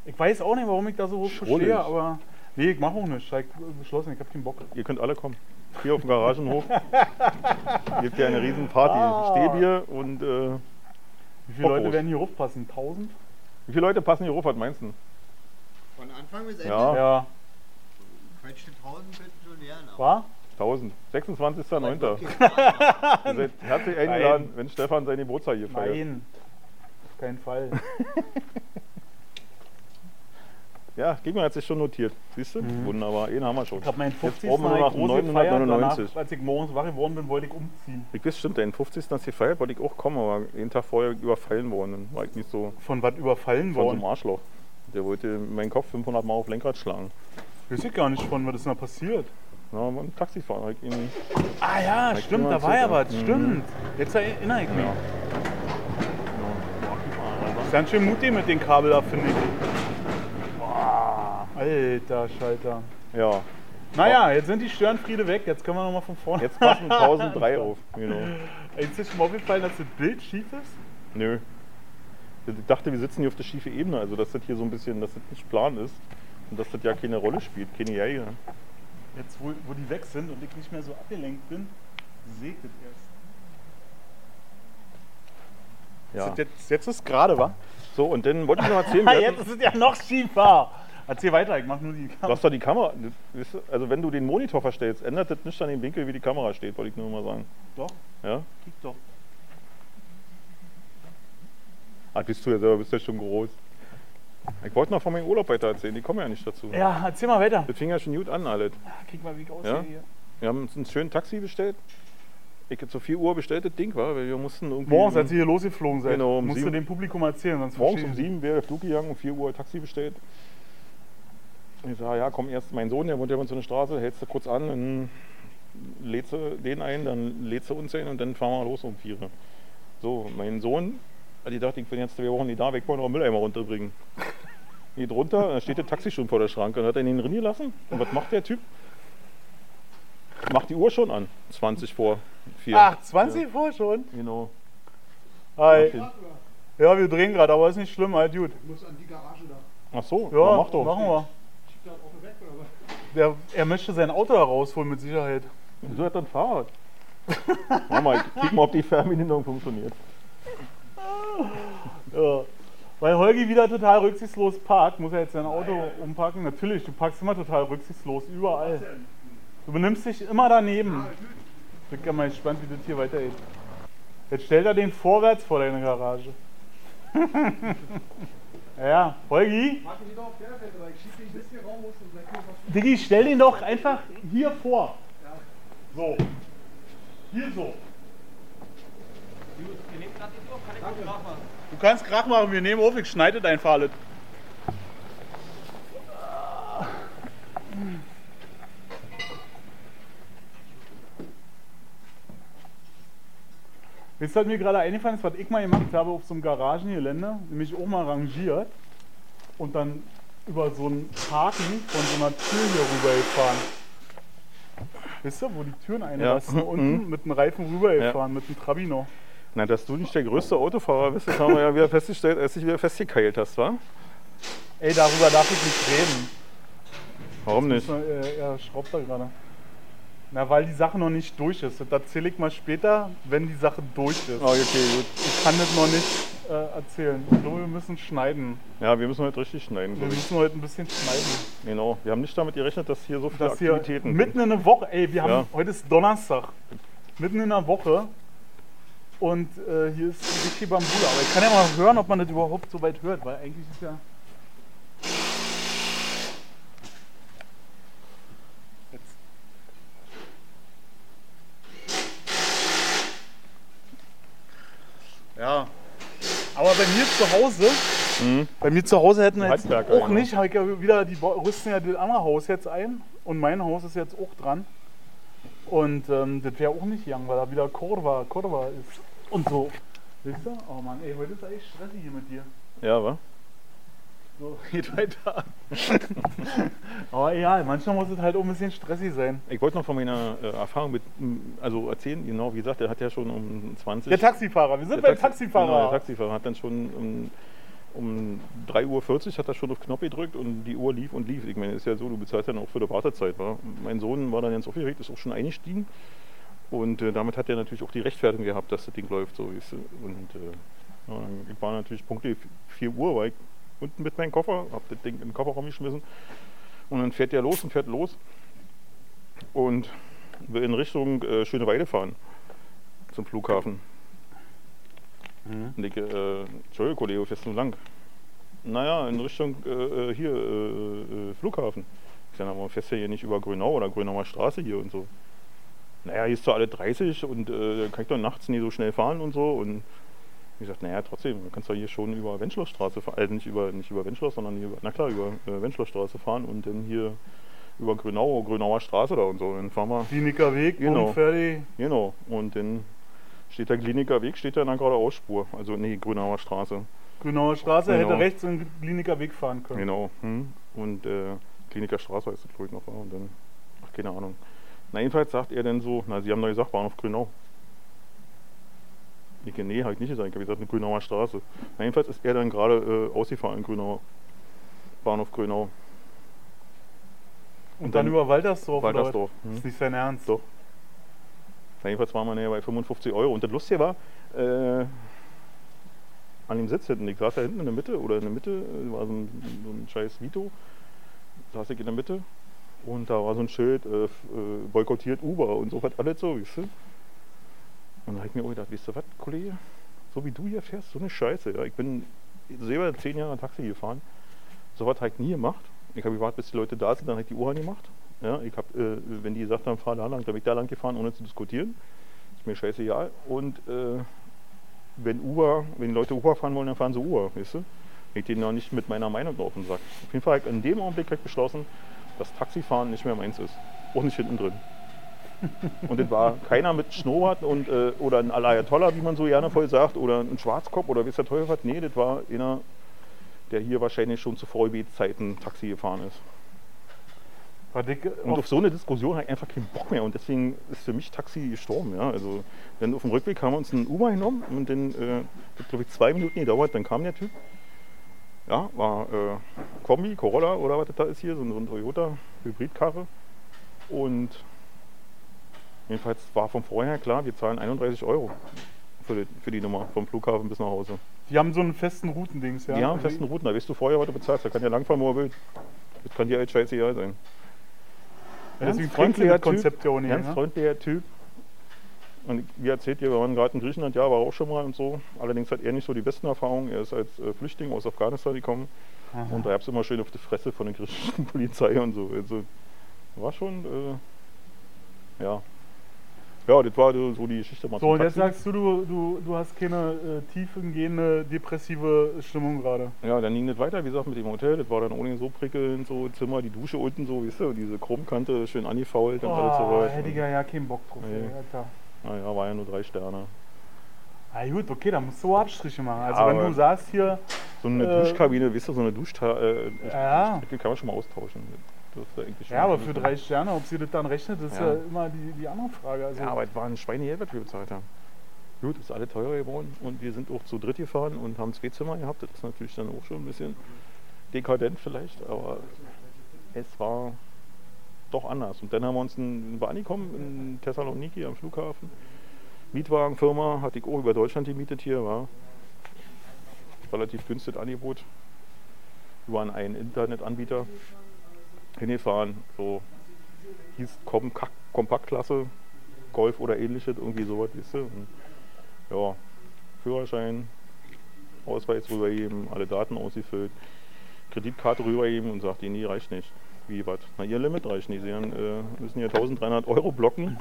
Ich weiß auch nicht, warum ich da so hoch stehe, aber. Nee, ich mache auch nichts. Ich hab beschlossen, ich habe keinen Bock. Ihr könnt alle kommen. Hier auf dem Garagenhof. [laughs] Gibt ja eine riesen Party. Ah. Stehbier und äh, Wie viele Leute werden hier hochpassen? 1000? wie viele Leute passen hier hoch? Was meinst du? Von Anfang bis Ende? Ja. Ja. Quetschte 1000 könnten schon aber- War? 1000. 26.09. Okay. Ihr seid herzlich eingeladen, Nein. wenn Stefan seine Geburtstag hier feiert. Nein. Auf keinen Fall. [laughs] Ja, Gegner hat sich schon notiert. Siehst du? Mhm. Wunderbar, einen haben wir schon. Ich habe meinen Jetzt 50. brauchen wir nur noch groß gefeiert. Danach, 999. als ich morgens wach geworden bin, wollte ich umziehen. Ich weiß, stimmt, deinen 50. hast du gefeiert, wollte ich auch kommen, aber jeden Tag vorher überfallen worden. Dann war ich nicht so Von was überfallen von so worden? einem Arschloch. Der wollte meinen Kopf 500 Mal auf Lenkrad schlagen. Weiß ich gar nicht von, was ist denn da passiert. Ja, war ein Taxifahrer. Ich ihn, Ah ja, ich stimmt, da war ja was, ja. stimmt. Jetzt erinnere ich mich. ja. Ist ganz schön mutig mit den Kabel da, finde ich. Boah, alter Schalter. ja. Naja, jetzt sind die Störenfriede weg, jetzt können wir nochmal von vorne. Jetzt passen [laughs] 1003 auf. Genau. Ist dir schon mal aufgefallen, dass das Bild schief ist? Nö. Ich dachte, wir sitzen hier auf der schiefe Ebene, also dass das hier so ein bisschen, dass das nicht plan ist und dass das ja keine Rolle spielt, keine Jäger. Jetzt, wo, wo die weg sind und ich nicht mehr so abgelenkt bin, das erst. Ja. Jetzt, jetzt ist gerade, wa? So, und dann wollte ich noch erzählen, [laughs] jetzt ist es ja noch schiefer. Erzähl weiter, ich mach nur die du Kamera. hast doch die Kamera, du, also wenn du den Monitor verstellst, ändert das nicht an dem Winkel, wie die Kamera steht, wollte ich nur mal sagen. Doch, Ja? kick doch. Ah, bist du ja selber, bist ja schon groß. Ich wollte noch von meinem Urlaub weiter erzählen, die kommen ja nicht dazu. Ja, erzähl mal weiter. Das fing ja schon gut an, alles. Kick mal, wie ich aussehe Ja? hier. Wir haben uns ein schönes Taxi bestellt. Ich habe zu 4 Uhr bestellt, das Ding war, weil wir mussten irgendwie. Morgens, als ihr hier losgeflogen seid, Genau, um musst du sieben- dem Publikum erzählen, sonst Morgens um verstehen die- 7 wäre der Flug gegangen, um 4 Uhr Taxi bestellt. Ich sage, ja, komm erst mein Sohn, der wohnt ja bei uns in der Straße, hältst du kurz an, dann lädst du den ein, dann lädst du uns ein und dann fahren wir los um 4 Uhr. So, mein Sohn hat gedacht, ich bin jetzt zwei Wochen nicht da, weg wollen noch einen Mülleimer runterbringen. Geht runter, da steht der Taxi schon vor der Schranke und hat er ihn drin gelassen. Und was macht der Typ? Macht die Uhr schon an, 20 vor 4. Ach, 20 vor schon? Genau. Hi. Ja, wir drehen gerade, aber ist nicht schlimm, halt gut. Ich muss an die Garage da. Ach so, Ja, ja, mach doch. machen wir. Der, er möchte sein Auto herausholen mit Sicherheit. Wieso hat er ein Fahrrad? [laughs] Mach mal, kick mal, ob die Fernbedienung funktioniert. Ja. Weil Holgi wieder total rücksichtslos parkt, muss er jetzt sein Auto umparken. Natürlich, du parkst immer total rücksichtslos, überall. Du benimmst dich immer daneben. Ich bin mal gespannt, wie das hier weitergeht. Jetzt stellt er den vorwärts vor deine Garage. [laughs] ja, Holgi. Diggi, stell den doch einfach hier vor. So. Hier so. Du kannst Krach machen, wir nehmen auf, ich schneide dein Fahrrad. Wisst ihr, was mir gerade eingefallen ist, was ich mal gemacht habe auf so einem Garagengelände, nämlich auch mal rangiert und dann über so einen Haken von so einer Tür hier rübergefahren. Wisst ihr, wo die Türen einlassen, Ja. unten Mhm. mit dem Reifen rübergefahren, mit dem Trabino. Na, dass du nicht der größte Autofahrer bist, das haben wir ja wieder festgestellt, als du dich wieder festgekeilt hast, wa? Ey, darüber darf ich nicht reden. Warum nicht? Er, er schraubt da gerade. Na, weil die Sache noch nicht durch ist. Das erzähle ich mal später, wenn die Sache durch ist. Oh, okay, gut. Ich kann das noch nicht äh, erzählen. Ich glaube, wir müssen schneiden. Ja, wir müssen heute richtig schneiden, Wir müssen heute ein bisschen schneiden. Genau. Wir haben nicht damit gerechnet, dass hier so viele Das hier Aktivitäten mitten in der Woche, ey, wir haben, Ja. heute ist Donnerstag. Mitten in der Woche. Und äh, hier ist richtig Bambula. Aber ich kann ja mal hören, ob man das überhaupt so weit hört, weil eigentlich ist ja. Jetzt. Ja. Aber bei mir zu Hause, Mhm. bei mir zu Hause hätten wir jetzt auch nicht, ja wieder, die rüsten ja das andere Haus jetzt ein und mein Haus ist jetzt auch dran. Und ähm, das wäre auch nicht gegangen, weil da wieder Kurva, Kurva ist. Und so. Siehst du? Oh Mann, ey, heute ist echt stressig hier mit dir. Ja, wa? So, [laughs] geht weiter. [laughs] Aber egal, manchmal muss es halt auch ein bisschen stressig sein. Ich wollte noch von meiner äh, Erfahrung mit, also erzählen, genau, wie gesagt, der hat ja schon um 20 Der Taxifahrer, wir sind beim Taxi- Taxifahrer. Genau, der Taxifahrer hat dann schon um, um 3.40 Uhr hat er schon auf Knopf gedrückt und die Uhr lief und lief. Ich meine, ist ja so, du bezahlst dann auch für die Wartezeit. Wa? Mein Sohn war dann ganz aufgeregt, ist auch schon eingestiegen. Und äh, damit hat er natürlich auch die Rechtfertigung gehabt, dass das Ding läuft. So. Und äh, ja, ich war natürlich pünktlich 4 Uhr, war ich unten mit meinem Koffer, hab das Ding in den Kofferraum geschmissen. Und dann fährt der los und fährt los. Und will in Richtung äh, Schöneweide fahren. Zum Flughafen. Und ich, äh, Entschuldigung, Kollege, fährst du lang? Naja, in Richtung äh, äh, hier, äh, äh, Flughafen. Ich sage, aber fährst du hier nicht über Grünau oder Grünauer Straße hier und so? Naja, hier ist zwar alle 30 und äh, kann ich doch nachts nie so schnell fahren und so. Und ich sagte, naja, trotzdem, du kannst doch hier schon über Wenschlossstraße fahren, also nicht über, nicht über Wenschloss, sondern hier über, na klar, über äh, Wenschlossstraße fahren und dann hier über Grünau, Grünauer Straße da und so. Dann fahren wir, Kliniker Weg, Genau. Fertig. genau. Und dann steht der Kliniker Weg, steht da in der geradeausspur. Also nee, Grünauer Straße. Grünauer Straße, Genau. hätte rechts in Kliniker Weg fahren können. Genau. Hm. Und äh, Kliniker Straße heißt das, glaube ich, noch. Und dann, ach, keine Ahnung. Na, jedenfalls sagt er dann so, na, Sie haben doch gesagt, Bahnhof Grünau. Ich, nee, habe ich nicht gesagt, ich habe gesagt, eine Grünauer Straße. Na, jedenfalls ist er dann gerade äh, ausgefahren in Grünau. Bahnhof Grünau. Und dann, über Waltersdorf. Waltersdorf. Hm. Ist nicht sein Ernst. Doch. Na, jedenfalls waren wir näher bei 55 Euro. Und das Lustige war, äh, an dem Sitz hinten, ich saß da hinten in der Mitte, oder in der Mitte, äh, war so ein, so ein scheiß Vito, saß ich in der Mitte und da war so ein Schild, äh, äh, boykottiert Uber und so was alles so, weißt du. Und da habe ich mir auch gedacht, weißt du was, Kollege, so wie du hier fährst, so eine Scheiße. Ja. Ich bin selber zehn Jahre Taxi gefahren, so was habe ich nie gemacht. Ich habe gewartet, bis die Leute da sind, dann habe ich die Uhr angemacht. Ja, ich habe, äh, wenn die gesagt haben, fahr da lang, dann bin ich da lang gefahren, ohne zu diskutieren. Ist mir scheißegal. Und äh, wenn Uber, wenn die Leute Uber fahren wollen, dann fahren sie Uber, weißt du? Ich denen noch nicht mit meiner Meinung auf den Sack. Auf jeden Fall habe ich in dem Augenblick hab ich beschlossen, dass Taxifahren nicht mehr meins ist. Auch nicht hinten drin. [laughs] Und es war keiner mit Schnurrbart und, äh, oder ein Alayatoller, wie man so gerne voll sagt, oder ein Schwarzkopf oder wie es der Teufel hat. Nee, das war einer, der hier wahrscheinlich schon zu VEB-Zeiten Taxi gefahren ist. Dick, Und auf, so eine Diskussion habe ich einfach keinen Bock mehr. Und deswegen ist für mich Taxi gestorben. Ja? Also, dann auf dem Rückweg haben wir uns einen Uber genommen und dann, äh, hat glaube ich zwei Minuten gedauert, dann kam der Typ. Ja, war äh, Kombi, Corolla oder was das da ist hier, so ein, so ein Toyota Hybridkarre. Und jedenfalls war von vorher klar, wir zahlen 31 Euro für die, für die Nummer vom Flughafen bis nach Hause. die haben so einen festen Routendings, ja. Die haben festen Routen, da weißt du vorher, was du bezahlst. Da kann ja langfahren, wo er will. Das kann dir halt scheißegal sein. Ja, deswegen freundlicher Konzept ja nicht. Ganz freundlicher Typ. Und wie erzählt ihr, wir waren gerade in Griechenland, ja, war auch schon mal und so. Allerdings hat er nicht so die besten Erfahrungen. Er ist als äh, Flüchtling aus Afghanistan gekommen. Aha. Und da gab es immer schön auf die Fresse von der griechischen [laughs] Polizei und so. Also war schon, äh, ja. Ja, das war so die Geschichte mal So, und jetzt sagst du, du, du, du hast keine äh, tiefengehende depressive Stimmung gerade. Ja, dann ging das weiter, wie gesagt, mit dem Hotel. Das war dann ohne so prickelnd, so Zimmer, die Dusche unten, so, weißt du, diese Chromkante schön angefault und alles so Oh, weit. hätte ich ja, keinen Bock drauf. Nee. Alter. Naja, war ja nur drei Sterne. Ah gut, okay, da musst du Abstriche machen. Also Ja, wenn du sagst hier, So eine Äh, Duschkabine, weißt du, so eine Duschta äh, Ja. kann man schon mal austauschen. Ja, aber für drei Sterne, ob sie das dann rechnet, ist ja, Ja. immer die, die andere Frage. Also, Ja, aber es war ein Schweinegeld, was wir bezahlt haben. Gut, ist alle teurer geworden und wir sind auch zu dritt gefahren und haben zwei Zimmer gehabt. Das ist natürlich dann auch schon ein bisschen dekadent vielleicht, aber es war doch anders. Und dann haben wir uns in Bahn gekommen, in Thessaloniki am Flughafen. Mietwagenfirma hatte ich auch über Deutschland gemietet hier, war relativ günstig Angebot. Wir waren ein Internetanbieter hingefahren, so hieß Kom Kompaktklasse, Golf oder ähnliches, irgendwie sowas, weißt du. Und, ja, Führerschein, Ausweis rübergeben, alle Daten ausgefüllt, Kreditkarte rübergeben und sagt, nee, reicht nicht. Wie was? Na, ihr Limit reicht nicht. Sie haben, äh, müssen hier 1300 Euro blocken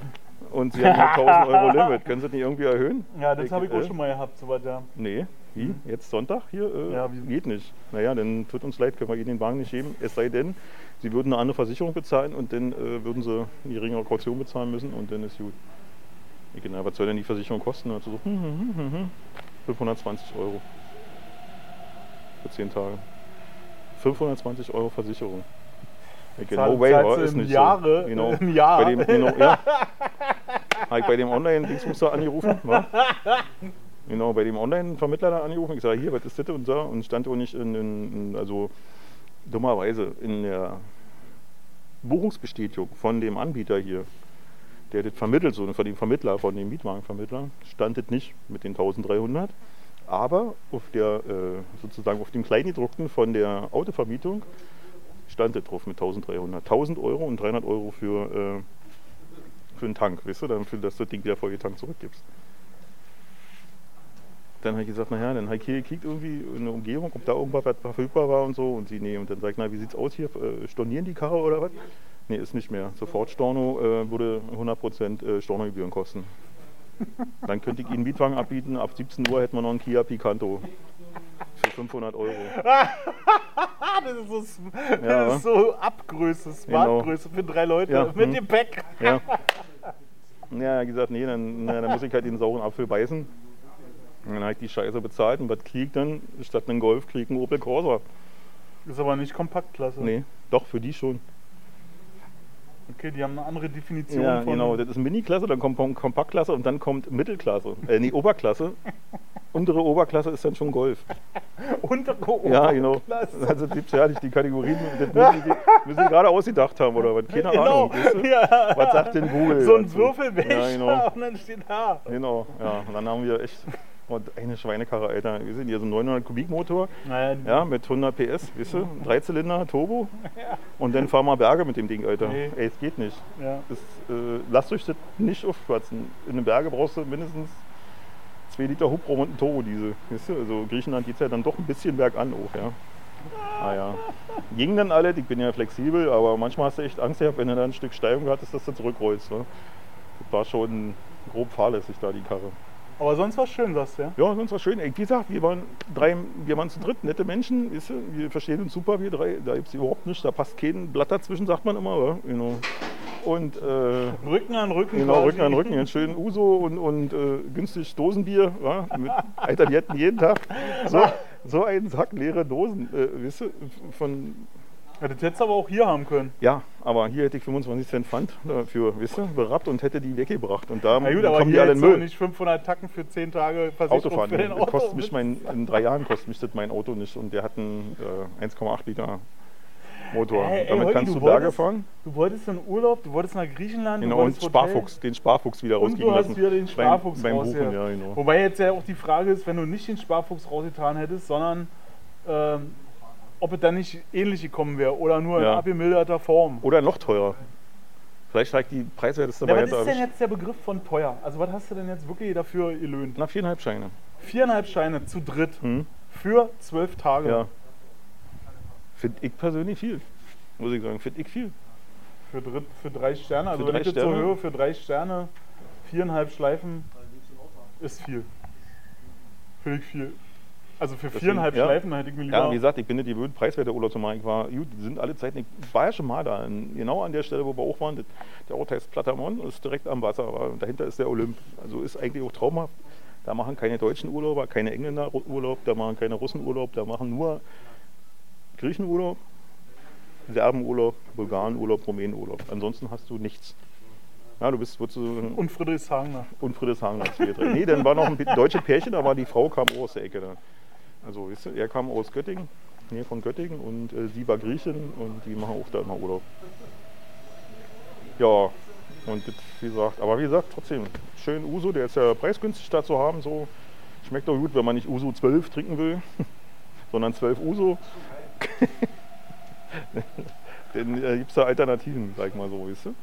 und Sie haben nur [laughs] 1000 Euro Limit. Können Sie das nicht irgendwie erhöhen? ja, das habe ich auch äh, schon mal gehabt, sowas, ja. Nee, wie? Jetzt Sonntag hier? Äh, Ja, geht nicht. Naja, dann tut uns leid, können wir Ihnen den Wagen nicht geben. Es sei denn, Sie würden eine andere Versicherung bezahlen und dann äh, würden Sie eine geringere Kaution bezahlen müssen und dann ist gut. Ich genau, was soll denn die Versicherung kosten? Also so, hm, hm, hm, hm, 520 Euro. Für 10 Tage. 520 Euro Versicherung. War, du ist nicht Jahre, so. Genau. im Jahr. Bei dem, genau, ja. [laughs] Habe ich bei dem Online-Dingsmuster angerufen. wa? Genau, bei dem Online-Vermittler da angerufen. Ich sage, hier, was ist das und so? Und stand auch nicht in, in, in also dummerweise in der Buchungsbestätigung von dem Anbieter hier, der das vermittelt, so von dem Vermittler, von dem Mietwagenvermittler, stand das nicht mit den 1300. Aber auf der, äh, sozusagen auf dem Kleingedruckten von der Autovermietung stand das drauf mit 1300. 1000 Euro und 300 Euro für, äh, für einen Tank, weißt du, dafür, dass du das Ding wieder voll getankt zurückgibst. Dann habe ich gesagt, naja, dann habe ich hier gekickt irgendwie in der Umgebung, ob da irgendwas was verfügbar war und so. Und sie, nee, und dann sag ich, na, wie sieht's aus hier? Äh, Stornieren die Karre oder was? Nee, ist nicht mehr. Sofort Storno äh, würde 100% äh, Stornogebühren kosten. Dann könnte ich Ihnen Mietwagen abbieten, ab 17 Uhr hätten wir noch einen Kia Picanto. Für 500 Euro. [laughs] Das ist so, sm- Ja. das ist so Abgröße, Smartgröße für drei Leute Ja, mit hm. Gepäck. Ja. [laughs] Ja, wie gesagt, nee, dann, na, dann muss ich halt den sauren Apfel beißen. Und dann habe ich die Scheiße bezahlt und was krieg ich dann? Statt einem Golf krieg ich einen Opel Corsa. Ist aber nicht Kompaktklasse. Nee, doch, für die schon. Okay, die haben eine andere Definition Ja, von. genau. Das ist Mini-Klasse, dann kommt Kom- Kompaktklasse und dann kommt Mittelklasse. Äh, nee, Oberklasse. [laughs] Untere Oberklasse ist dann schon Golf. [laughs] Untere Ja, genau. Oberklasse. Also gibt's ja nicht die Kategorien, müssen die, müssen die gerade ausgedacht haben oder was? Keine Genau. Ahnung. Weißt du? Ja. Was sagt denn Google? So ein? Würfelbecher Ja, genau. und dann steht da. Genau, ja. Und dann haben wir echt und eine Schweinekarre, Alter. Wir sind hier so ein 900 Kubik Motor, Naja, ja, mit 100 PS, weißt du? Dreizylinder, Turbo. Und dann fahren wir Berge mit dem Ding, Alter. Nee. Ey, es geht nicht. ja. Das, äh, lasst euch das nicht aufschwatzen. In den Berge brauchst du mindestens 2 Liter Hubraum und einen Turbodiesel. Weißt du? Also Griechenland geht es ja dann doch ein bisschen bergan auch, ja. Naja. Ging dann alle, ich bin ja flexibel, aber manchmal hast du echt Angst gehabt, wenn du da ein Stück Steigung hattest, dass du zurückrollst. Ne? Das war schon grob fahrlässig da, die Karre. Aber sonst war schön, sagst du, ja? Ja, sonst war schön. Ey, Wie gesagt, wir waren, drei, wir waren zu dritt, nette Menschen, weißt du? wir verstehen uns super, wir drei. Da gibt es überhaupt nichts, da passt kein Blatt dazwischen, sagt man immer. Ja? Genau. Und äh, Rücken an Rücken. Genau, quasi. Rücken an Rücken, einen schönen Uso und, und äh, günstig Dosenbier, ja, mit Italienten jeden Tag. So, so einen Sack leere Dosen, äh, weißt du, von, Hättest du aber auch hier haben können. ja, aber hier hätte ich 25 Cent Pfand dafür, weißt du, berappt und hätte die weggebracht. Und da Na gut, aber kommen die alle in Müll. nicht 500 Tacken für 10 Tage Autofahren, für Auto. kostet mich mein, in drei Jahren kostet mich das mein Auto nicht und der hat einen äh, 1,8 Liter Motor. Ey, ey, Damit Holgi, kannst du du Berge fahren. Du wolltest in Urlaub, du wolltest nach Griechenland, Genau, und. Sparfuchs, den Sparfuchs wieder Und rausgehen du hast lassen. wieder den Sparfuchs beim, beim Buchen, ja, genau. Wobei jetzt ja auch die Frage ist, wenn du nicht den Sparfuchs rausgetan hättest, sondern ähm, ob es dann nicht ähnlich gekommen wäre oder nur in Ja. abgemilderter Form. Oder noch teurer. Vielleicht steigt die Preiswerteste Ja, was Variante ist denn erwischt. jetzt der Begriff von teuer? Also was hast du denn jetzt wirklich dafür gelöhnt? Na, viereinhalb Scheine. Viereinhalb Scheine zu dritt Hm? für zwölf Tage. Ja. Finde ich persönlich viel. Muss ich sagen, finde ich viel. Für, dritt, für drei Sterne. Also Für wenn drei ich so Sterne? höre, für drei Sterne, viereinhalb Schleifen ist viel. Finde ich viel. Also für Deswegen, viereinhalb ja. Schleifen, da hätte ich mir lieber. Ja, wie gesagt, ich bin nicht gewöhnt, preiswerte Urlaub zu machen. Ich war, gut, die sind alle Zeiten, ich war ja schon mal da, genau an der Stelle, wo wir auch waren. Der Ort heißt Platamon, ist direkt am Wasser, aber dahinter ist der Olymp. Also ist eigentlich auch traumhaft. Da machen keine deutschen Urlauber, keine Engländer Urlaub, da machen keine Russen Urlaub, da machen nur Griechen Urlaub, Serben Urlaub, Bulgaren Urlaub, Rumänen Urlaub. Ansonsten hast du nichts. Ja, du bist, du Und Friedrichshagener. und Friedrichshagen als wir drei. Nee, dann war noch ein deutsches Pärchen, da war die Frau kam auch aus der Ecke da. Also, weißt du, er kam aus Göttingen, Nähe von Göttingen und äh, sie war Griechin und die machen auch da immer Urlaub. Ja, und das, wie gesagt, aber wie gesagt, trotzdem, schön Uso, der ist ja preisgünstig da zu haben, so. Schmeckt doch gut, wenn man nicht Uso 12 trinken will, [laughs] sondern 12 Uso. [laughs] Dann äh, gibt es da Alternativen, sag ich mal so, weißt du.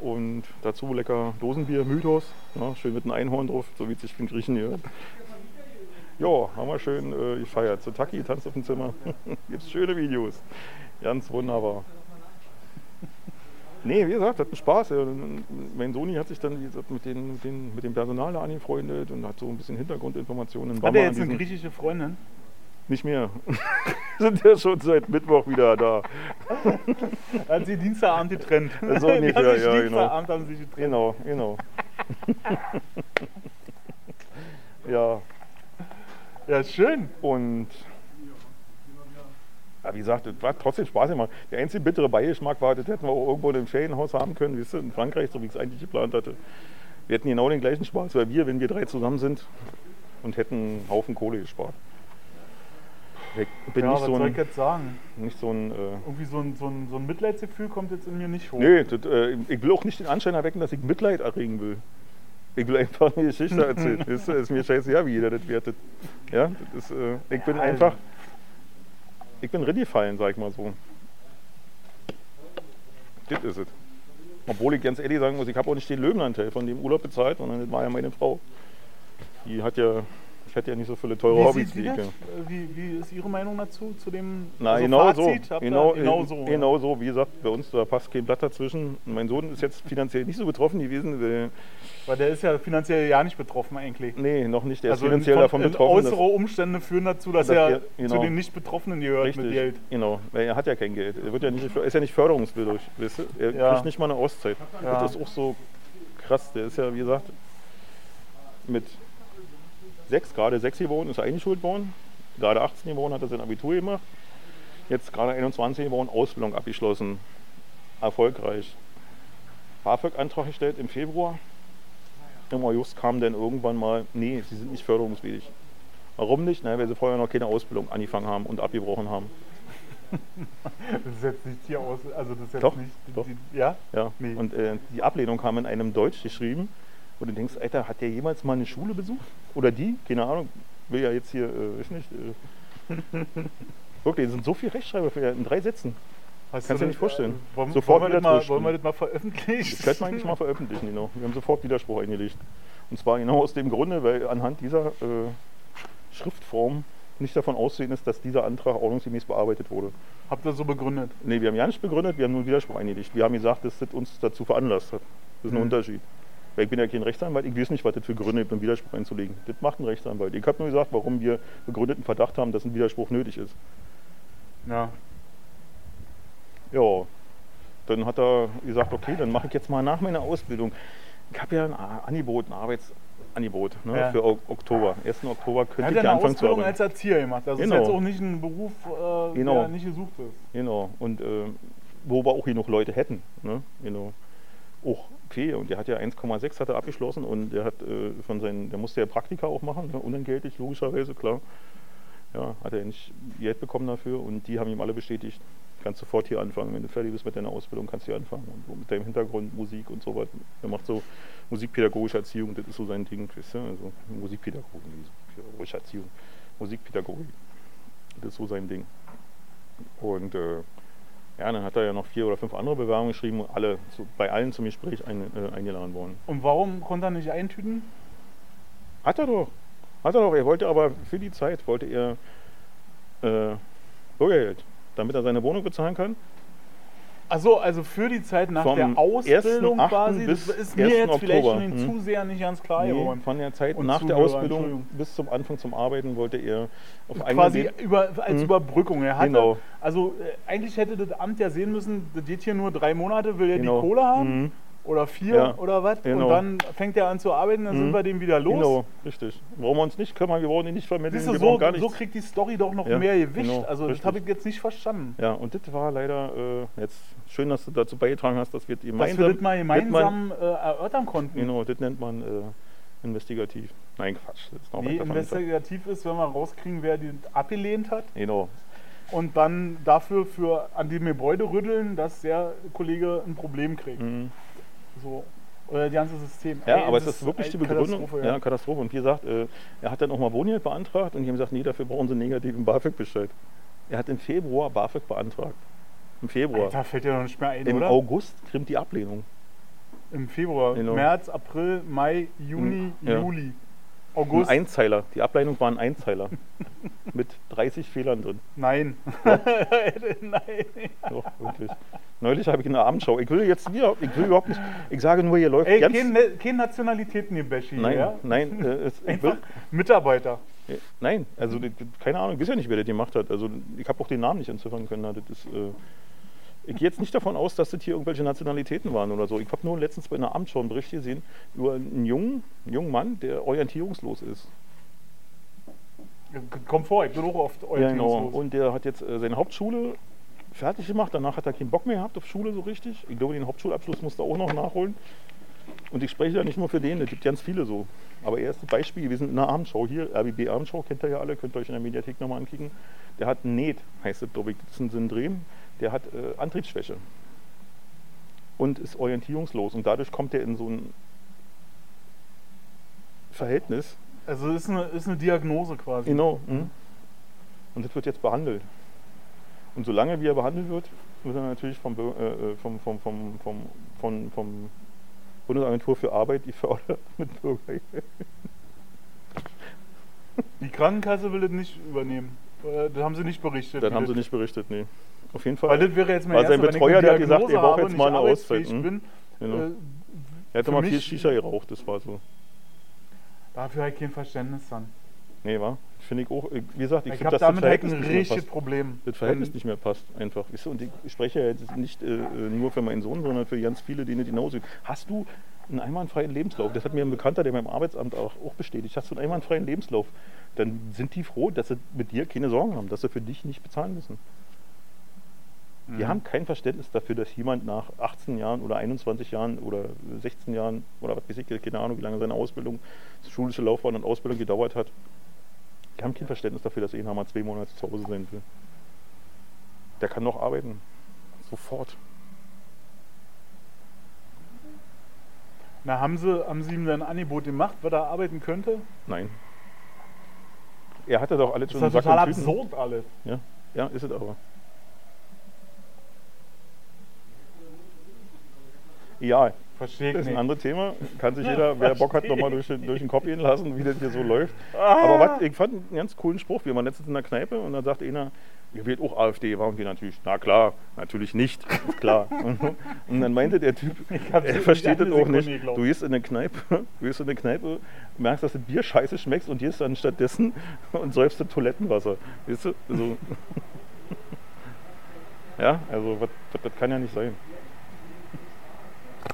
Und dazu lecker Dosenbier, Mythos, ja, schön mit einem Einhorn drauf, so wie es sich für den Griechen gehört. Ja, haben wir schön äh, gefeiert. So Taki tanzt auf dem Zimmer. [laughs] Gibt's schöne Videos. Ganz wunderbar. Nee, wie gesagt, hat einen Spaß. Ja, Mein Soni hat sich dann gesagt, mit, den, mit, den, mit dem Personal da angefreundet und hat so ein bisschen Hintergrundinformationen. Dann Hat waren wir er an jetzt eine griechische Freundin? Nicht mehr. [laughs] Sind ja schon seit Mittwoch wieder da. [laughs] Hat sie Dienstagabend getrennt. So ungefähr, sich ja, genau. Dienstagabend haben sie sich getrennt. Genau, genau. ja, Ja, schön. und ja, wie gesagt, es war trotzdem Spaß gemacht. Der einzige bittere Beigeschmack war, das hätten wir auch irgendwo in einem Ferienhaus haben können, weißt du, in Frankreich, so wie ich es eigentlich geplant hatte. Wir hätten genau den gleichen Spaß, weil wir, wenn wir drei zusammen sind und hätten einen Haufen Kohle gespart. Ich bin ja, nicht, was so soll ich ein, jetzt sagen? nicht so ein. Äh, Irgendwie so ein, so, ein, so ein Mitleidsgefühl kommt jetzt in mir nicht hoch. Nö, das, äh, ich will auch nicht den Anschein erwecken, dass ich Mitleid erregen will. Ich will einfach eine Geschichte erzählen. [laughs] Du, ist mir scheißegal, wie jeder das wertet. Ja, das ist, äh, ich bin einfach. Ich bin reingefallen, sag ich mal so. Das ist es. Obwohl ich ganz ehrlich sagen muss, ich habe auch nicht den Löwenanteil von dem Urlaub bezahlt, sondern das war ja meine Frau. Die hat ja Ich hätte ja nicht so viele teure Wie, Hobbys wie ich. Wie, wie ist Ihre Meinung dazu? Zu dem Na, also genau so. Fazit? Ihr- Genau, genau äh, so. Genau so. Wie gesagt, bei uns, da passt kein Blatt dazwischen. Mein Sohn ist jetzt finanziell nicht so betroffen gewesen. Weil, der ist ja finanziell ja nicht betroffen eigentlich. nee, noch nicht. Der also ist finanziell von- davon betroffen. Äußere Umstände führen dazu, dass dass er er- genau. zu den Nicht-Betroffenen gehört Richtig, mit Geld. genau. Weil er hat ja kein Geld. Er wird ja nicht, ist ja nicht förderungswillig. Weißt du? Er Ja. kriegt nicht mal eine Auszeit. Ja. Das ist auch so krass. Der ist ja, wie gesagt, mit sechs, gerade sechs geworden, ist eingeschult worden. Gerade 18 geworden, hat er sein Abitur gemacht. Jetzt gerade 21 geworden, Ausbildung abgeschlossen. Erfolgreich. BAföG-Antrag gestellt im Februar. Im August kam dann irgendwann mal, nee, sie sind nicht förderungswillig. Warum nicht? Na, weil sie vorher noch keine Ausbildung angefangen haben und abgebrochen haben. [laughs] Das ist jetzt nicht hier aus, also das ist jetzt Doch, nicht. doch. Die, ja? Ja. Nee. Und äh, die Ablehnung kam in einem Deutsch geschrieben, wo du denkst, Alter, hat der jemals mal eine Schule besucht? Oder die? Keine Ahnung. Will ja jetzt hier, äh, weiß nicht. Äh, [laughs] wirklich, es sind so viele Rechtschreiber für, in drei Sätzen. Hast Kannst du dir nicht das- vorstellen. äh, Wollen, Sofort wollen, wir mal, wollen wir das mal veröffentlichen? Das könnte man eigentlich mal veröffentlichen, genau. Wir haben sofort Widerspruch eingelegt. Und zwar genau aus dem Grunde, weil anhand dieser äh, Schriftform nicht davon auszusehen ist, dass dieser Antrag ordnungsgemäß bearbeitet wurde. Habt ihr so begründet? Nee, wir haben ja nicht begründet, wir haben nur Widerspruch eingelegt. Wir haben gesagt, dass das uns dazu veranlasst hat. Das ist ein Mhm. Unterschied. Weil ich bin ja kein Rechtsanwalt, ich weiß nicht, was das für Gründe gibt, einen Widerspruch einzulegen. Das macht ein Rechtsanwalt. Ich habe nur gesagt, warum wir begründeten Verdacht haben, dass ein Widerspruch nötig ist. Ja. Ja, dann hat er gesagt, okay, dann mache ich jetzt mal nach meiner Ausbildung. Ich habe ja ein Angebot, ein Arbeitsangebot ne, Ja. für Oktober. 1. Oktober Er könnte ich ja eine anfangen zu arbeiten. als Erzieher gemacht. Das Genau. ist jetzt auch nicht ein Beruf, äh, Genau. der nicht gesucht ist. Genau, und äh, wo wir auch genug Leute hätten. Ne? Genau. Auch okay, und der hat ja 1,6 hat er abgeschlossen und der hat äh, von seinen, der musste ja Praktika auch machen, ne? unentgeltlich, logischerweise, klar. Ja, hat er nicht Geld bekommen dafür und die haben ihm alle bestätigt, kannst sofort hier anfangen, wenn du fertig bist mit deiner Ausbildung, kannst du hier anfangen. Und mit deinem Hintergrund Musik und so weiter. Er macht so musikpädagogische Erziehung, das ist so sein Ding, weißt du? Also Musikpädagogik, pädagogische Erziehung, Musikpädagogik. Das ist so sein Ding. Und äh, ja, dann hat er ja noch vier oder fünf andere Bewerbungen geschrieben, und alle, so, bei allen zum Gespräch ein, äh, eingeladen worden. Und warum konnte er nicht eintüten? Hat er doch. Hat er doch. Er wollte aber für die Zeit, wollte er äh, Bürgergeld, damit er seine Wohnung bezahlen kann. Achso, also für die Zeit nach Vom der Ausbildung 1.8. quasi. Das bis ist mir 1. jetzt vielleicht Oktober. schon den Hm. Zuseher nicht ganz klar Nee, geworden. von der Zeit Und nach der Zuhörer, Ausbildung Entschuldigung. bis zum Anfang zum Arbeiten wollte er auf eigenen quasi über, als Mhm. Überbrückung. Er hatte, Genau. Also äh, eigentlich hätte das Amt ja sehen müssen, das geht hier nur drei Monate, will er Genau. die Kohle haben Mhm. Oder vier Ja. oder was Genau. und dann fängt er an zu arbeiten, dann sind Mhm. wir dem wieder los. Genau, richtig. Brauchen wir uns nicht kümmern, wir brauchen ihn nicht vermitteln, Siehst du, so, so kriegt die Story doch noch Ja, mehr Gewicht. genau, also das richtig. habe ich jetzt nicht verstanden. Ja, und das war leider äh, jetzt schön, dass du dazu beigetragen hast, dass wir Dass gemeinsam, wir das mal das man- gemeinsam äh, erörtern konnten. Genau, das nennt man äh, investigativ. Nein, Quatsch. Das ist noch Nee, investigativ ist, wenn wir rauskriegen, wer die abgelehnt hat Genau. und dann dafür für an dem Gebäude rütteln, dass der Kollege ein Problem kriegt. Mhm. So. Oder das ganze System. Ja, Ey, aber es ist wirklich die Begründung. Katastrophe, ja. Katastrophe. Und wie gesagt, äh, er hat dann auch mal Wohngeld beantragt und die haben gesagt, nee, dafür brauchen sie einen negativen BAföG-Bescheid. Er hat im Februar BAföG beantragt. Im Februar. Alter, fällt dir noch nicht mehr ein, Im oder? August kriegt die Ablehnung. Im Februar, Genau. März, April, Mai, Juni, Ja. Juli, Ein August. Einzeiler. Die Ablehnung war ein Einzeiler. [laughs] mit 30 Fehlern drin. Nein. [laughs] Nein. Doch, wirklich. Neulich habe ich in der Abendschau. Ich will jetzt wieder, ich will überhaupt nicht. Ich sage nur, hier läuft Ey, ganz. kein, Ne- kein Nationalitäten hier, Beshi. nein, ja? nein, äh, es, Einfach will, Mitarbeiter. äh, nein, also keine Ahnung, ich weiß ja nicht, wer das gemacht hat. Also ich habe auch den Namen nicht entziffern können. Das ist, äh, ich gehe jetzt nicht davon aus, dass das hier irgendwelche Nationalitäten waren oder so. Ich habe nur letztens bei einer Abendschau einen Bericht gesehen über einen jungen, einen jungen Mann, der orientierungslos ist. Komm vor, ich bin auch oft Ja, genau. orientierungslos. Und der hat jetzt äh, seine Hauptschule fertig gemacht. Danach hat er keinen Bock mehr gehabt auf Schule so richtig. Ich glaube, den Hauptschulabschluss musste er auch noch nachholen. Und ich spreche ja nicht nur für den, es gibt ganz viele so. Aber er ist ein Beispiel gewesen in der Abendschau hier, RBB Abendschau, kennt ihr ja alle, könnt ihr euch in der Mediathek nochmal ankicken. Der hat NET, heißt das, glaube ich, das ein Syndrom, der hat äh, Antriebsschwäche und ist orientierungslos. Und dadurch kommt er in so ein Verhältnis, Also ist eine, ist eine Diagnose quasi. Genau. mhm. Und das wird jetzt behandelt. Und solange wie er behandelt wird, wird er natürlich vom, äh, äh, vom, vom, vom, vom, vom, vom Bundesagentur für Arbeit gefördert [laughs] mit Bürgergeld. Die Krankenkasse will das nicht übernehmen. Äh, Das haben sie nicht berichtet. Das haben sie nicht berichtet, nee. Auf jeden Fall. Weil das wäre jetzt mein sein erster, Betreuer, der hat gesagt, ihr braucht jetzt mal eine Auszeit, hm? bin, Genau. äh, er hatte für mal viel Shisha geraucht, das war so. dafür habe ich kein Verständnis dann. Nee, war? Finde ich auch. äh, Wie gesagt, ich, Ich, finde, dass das damit halt Verhältnis ein nicht mehr. Problem. Das Verhältnis Wenn- nicht mehr passt, einfach. Weißt du, Und ich spreche ja jetzt nicht äh, äh, nur für meinen Sohn, sondern für ganz viele, denen genauso. Hast du einen einwandfreien Lebenslauf? Das hat mir ein Bekannter, der beim Arbeitsamt auch, auch bestätigt. Hast du einen einwandfreien Lebenslauf? Dann sind die froh, dass sie mit dir keine Sorgen haben, dass sie für dich nicht bezahlen müssen. Die Mhm. haben kein Verständnis dafür, dass jemand nach 18 Jahren oder 21 Jahren oder 16 Jahren oder was weiß ich, keine Ahnung, wie lange seine Ausbildung, schulische Laufbahn und Ausbildung gedauert hat. Die haben kein Verständnis dafür, dass einer mal zwei Monate zu Hause sein will. Der kann noch arbeiten. Sofort. Na, haben sie, haben sie ihm dann ein Angebot gemacht, was er arbeiten könnte? Nein. Er hatte doch alles Das schon ist in Sack total absurd alles. Ja, ja, ist es aber. Ja, Verstehe das ist ein anderes Thema. Kann sich jeder, wer Bock hat, nochmal durch, den- durch den Kopf gehen lassen, wie das hier so läuft. Ah. Aber was, ich fand einen ganz coolen Spruch. Wir waren letztens in der Kneipe und dann sagt einer, ihr wählt auch AfD. Waren wir natürlich, na klar, natürlich nicht, klar. [laughs] Und dann meinte der Typ, er versteht das auch Sekunde nicht. geglaubt. Du gehst in eine Kneipe, du gehst in eine Kneipe, merkst, dass das Bier scheiße schmeckt und gehst dann stattdessen und säufst das Toilettenwasser. Weißt du? Also, [laughs] ja, also was, das kann ja nicht sein.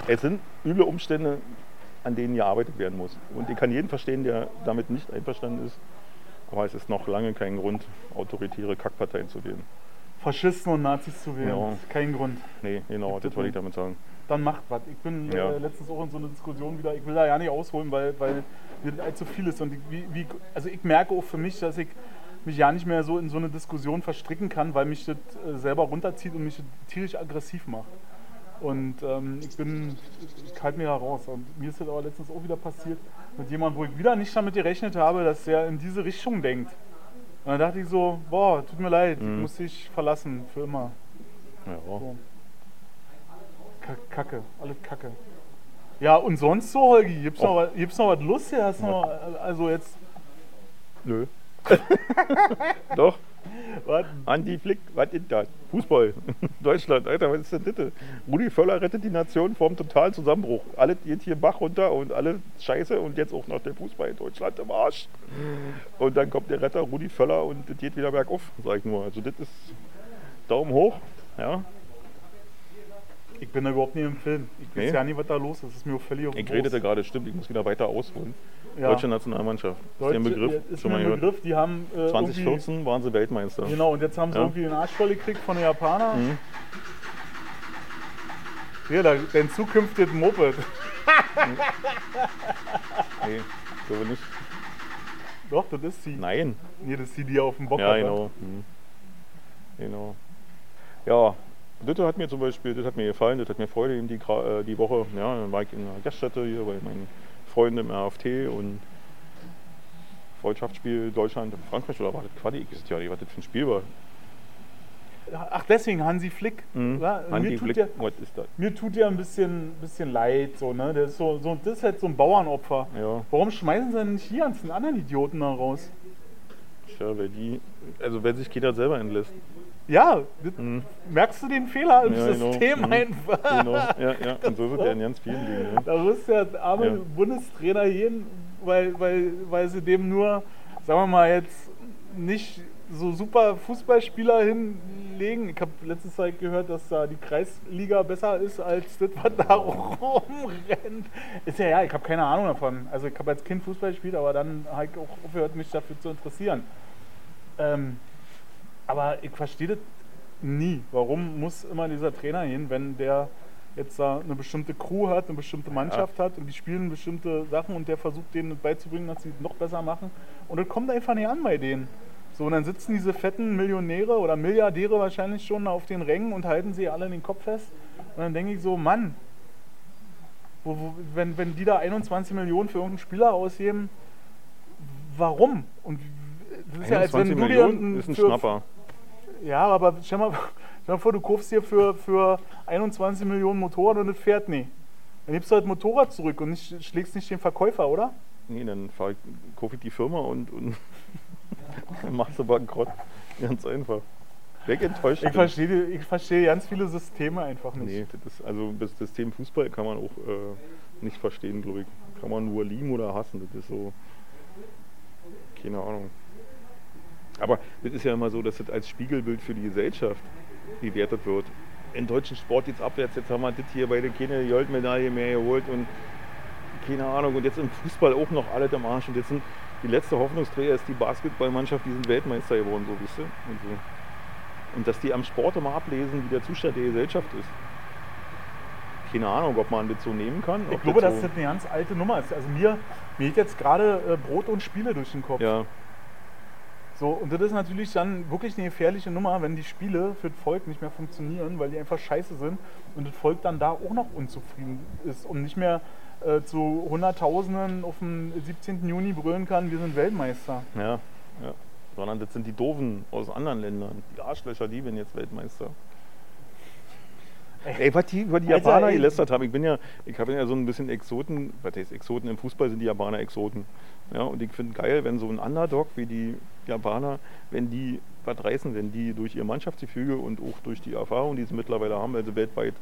Es sind üble Umstände, an denen gearbeitet werden muss. Und ich kann jeden verstehen, der damit nicht einverstanden ist. Aber es ist noch lange kein Grund, autoritäre Kackparteien zu wählen. Faschisten und Nazis zu wählen. Ja. ist Kein Grund. Nee, genau, das wollte ich damit sagen. Dann macht was. Ich bin Ja. äh, letztens auch in so eine Diskussion wieder, ich will da ja nicht ausholen, weil, weil mir das allzu viel ist. Und ich, wie, wie, also ich merke auch für mich, dass ich mich ja nicht mehr so in so eine Diskussion verstricken kann, weil mich das äh, selber runterzieht und mich tierisch aggressiv macht. Und ähm, ich bin, ich halte mir da raus. Und mir ist das aber letztens auch wieder passiert mit jemandem, wo ich wieder nicht damit gerechnet habe, dass der in diese Richtung denkt. Und dann dachte ich so, boah, tut mir leid, ich Mhm. muss dich verlassen, für immer. Ja, So. Ka- Kacke, alles Kacke. Ja, und sonst so, Holgi, gibt's noch, Och. was- gibt's noch was Lustiges? Noch, also jetzt, Nö. [laughs] Doch, was? Andi Flick, was ist das? Fußball. [laughs] Deutschland, Alter, was ist denn das? Rudi Völler rettet die Nation vorm totalen Zusammenbruch. Alles geht hier Bach runter und alle Scheiße und jetzt auch noch der Fußball in Deutschland im Arsch. Und dann kommt der Retter Rudi Völler und das geht wieder bergauf, sag ich nur. Also das ist Daumen hoch, ja. Ich bin da überhaupt nicht im Film. Ich weiß Nee? ja nicht, was da los ist. Das ist mir auch völlig auf Ich Brust. redete gerade, stimmt, ich muss wieder weiter ausholen. Ja. Deutsche Nationalmannschaft. Ist der Begriff? ist Schon mal ein gehört. Begriff. Die haben äh, irgendwie, 2014 waren sie Weltmeister. genau, und jetzt haben sie Ja. irgendwie den Arsch voll gekriegt von den Japanern. Mhm. Hier, da, dein zukünftiges Moped. [laughs] Nee, glaube nicht. Doch, das ist sie. Nein. Nee, das ist die, die auf dem Bock Ja, hat. genau. Mhm. Genau. Ja, das hat mir zum Beispiel, das hat mir gefallen, das hat mir Freude eben die, äh, die Woche. Ja, dann war ich in einer Gaststätte hier bei meinen Freunden im RFT und Freundschaftsspiel Deutschland, Frankreich oder war das Quali? Ich weiß ja nicht, was das für ein Spiel war. Ach, deswegen Hansi Flick. Mhm. Ja, mir, tut Flick, der, was ist das? mir tut der ein bisschen, bisschen leid. So, ne? der ist so, so, das ist halt so ein Bauernopfer. Ja, Warum schmeißen sie denn nicht hier ganzen anderen Idioten da raus? tja, weil die, also wenn sich jeder selber entlässt. Ja, Mhm. merkst du den Fehler im Ja, genau. System Mhm. einfach? Genau, ja, ja. Und so sind ja in ganz vielen Dingen. Ja. Da muss der arme Ja. Bundestrainer hin, weil, weil, weil sie dem nur, sagen wir mal jetzt, nicht so super Fußballspieler hinlegen. Ich habe letzte Zeit gehört, dass da die Kreisliga besser ist als das, was da [laughs] rumrennt. Ist ja ja, ich habe keine Ahnung davon. Also ich habe als Kind Fußball gespielt, aber dann habe ich auch aufgehört, mich dafür zu interessieren. Ähm, aber ich verstehe das nie. Warum muss immer dieser Trainer hin, wenn der jetzt da eine bestimmte Crew hat, eine bestimmte Mannschaft hat und die spielen bestimmte Sachen und der versucht denen beizubringen, dass sie es noch besser machen. Und das kommt einfach nicht an bei denen. So, und dann sitzen diese fetten Millionäre oder Milliardäre wahrscheinlich schon auf den Rängen und halten sie alle in den Kopf fest. Und dann denke ich so, Mann, wo, wo, wenn, wenn die da 21 Millionen für irgendeinen Spieler ausgeben, warum? Und das ist ja, als wenn 21 du dir Millionen einen- ist ein Schnapper. Ja, aber stell mal, [laughs] stell mal vor, du kaufst dir für, für 21 Millionen Motorrad und es fährt nie. Dann gibst du halt Motorrad zurück und nicht, schlägst nicht den Verkäufer, oder? Nee, dann fahr ich, kaufe ich die Firma und, und [laughs] machst du bankrott. Ganz einfach. Weg enttäuscht. Ich verstehe, ich verstehe ganz viele Systeme einfach nicht. Nee, das ist, also das System Fußball kann man auch äh, nicht verstehen, glaube ich. Kann man nur lieben oder hassen. Das ist so. Keine Ahnung. Aber das ist ja immer so, dass das als Spiegelbild für die Gesellschaft bewertet wird. Im deutschen Sport jetzt abwärts, jetzt haben wir das hier bei der keine Goldmedaille mehr geholt und keine Ahnung. Und jetzt im Fußball auch noch alles im Arsch. Und jetzt sind die letzte Hoffnungsträger ist die Basketballmannschaft, die sind Weltmeister geworden, so wisst ihr. Und, so. und dass die am Sport immer ablesen, wie der Zustand der Gesellschaft ist. Keine Ahnung, ob man das so nehmen kann. Ich glaube, dass so, das eine ganz alte Nummer ist. Also mir, mir geht jetzt gerade äh, Brot und Spiele durch den Kopf. Ja, So, und das ist natürlich dann wirklich eine gefährliche Nummer, wenn die Spiele für das Volk nicht mehr funktionieren, weil die einfach scheiße sind und das Volk dann da auch noch unzufrieden ist und nicht mehr äh, zu Hunderttausenden auf dem 17. Juni brüllen kann, wir sind Weltmeister. ja, ja. Sondern das sind die Doofen aus anderen Ländern. Die Arschlöcher, die werden jetzt Weltmeister. Ey, was die über die Alter, Japaner ey. gelästert haben, ich bin ja, ich habe ja so ein bisschen Exoten, was heißt Exoten, im Fußball sind die Japaner Exoten. Ja, und ich finde geil, wenn so ein Underdog wie die Japaner, wenn die was reißen, wenn die durch ihr Mannschaftsgefüge und auch durch die Erfahrung, die sie mittlerweile haben, weil sie weltweit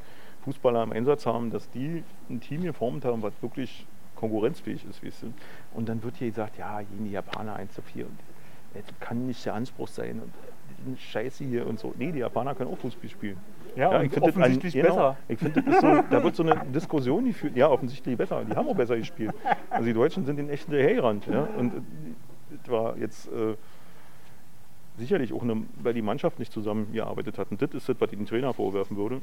Fußballer im Einsatz haben, dass die ein Team geformt haben, was wirklich konkurrenzfähig ist, weißt du. Und dann wird hier gesagt, ja, gegen die Japaner 1 zu 4 und das kann nicht der Anspruch sein und die sind scheiße hier und so. Nee, die Japaner können auch Fußball spielen. Ja, und find das offensichtlich genau, besser. Ich finde, das so, da wird so eine Diskussion geführt. Ja, offensichtlich besser. Die haben auch besser gespielt. Also die Deutschen sind den echten hinterhergerannt. Ja? Und äh, das war jetzt äh, sicherlich auch, eine, weil die Mannschaft nicht zusammengearbeitet hat. Und das ist das, was ich den Trainer vorwerfen würde.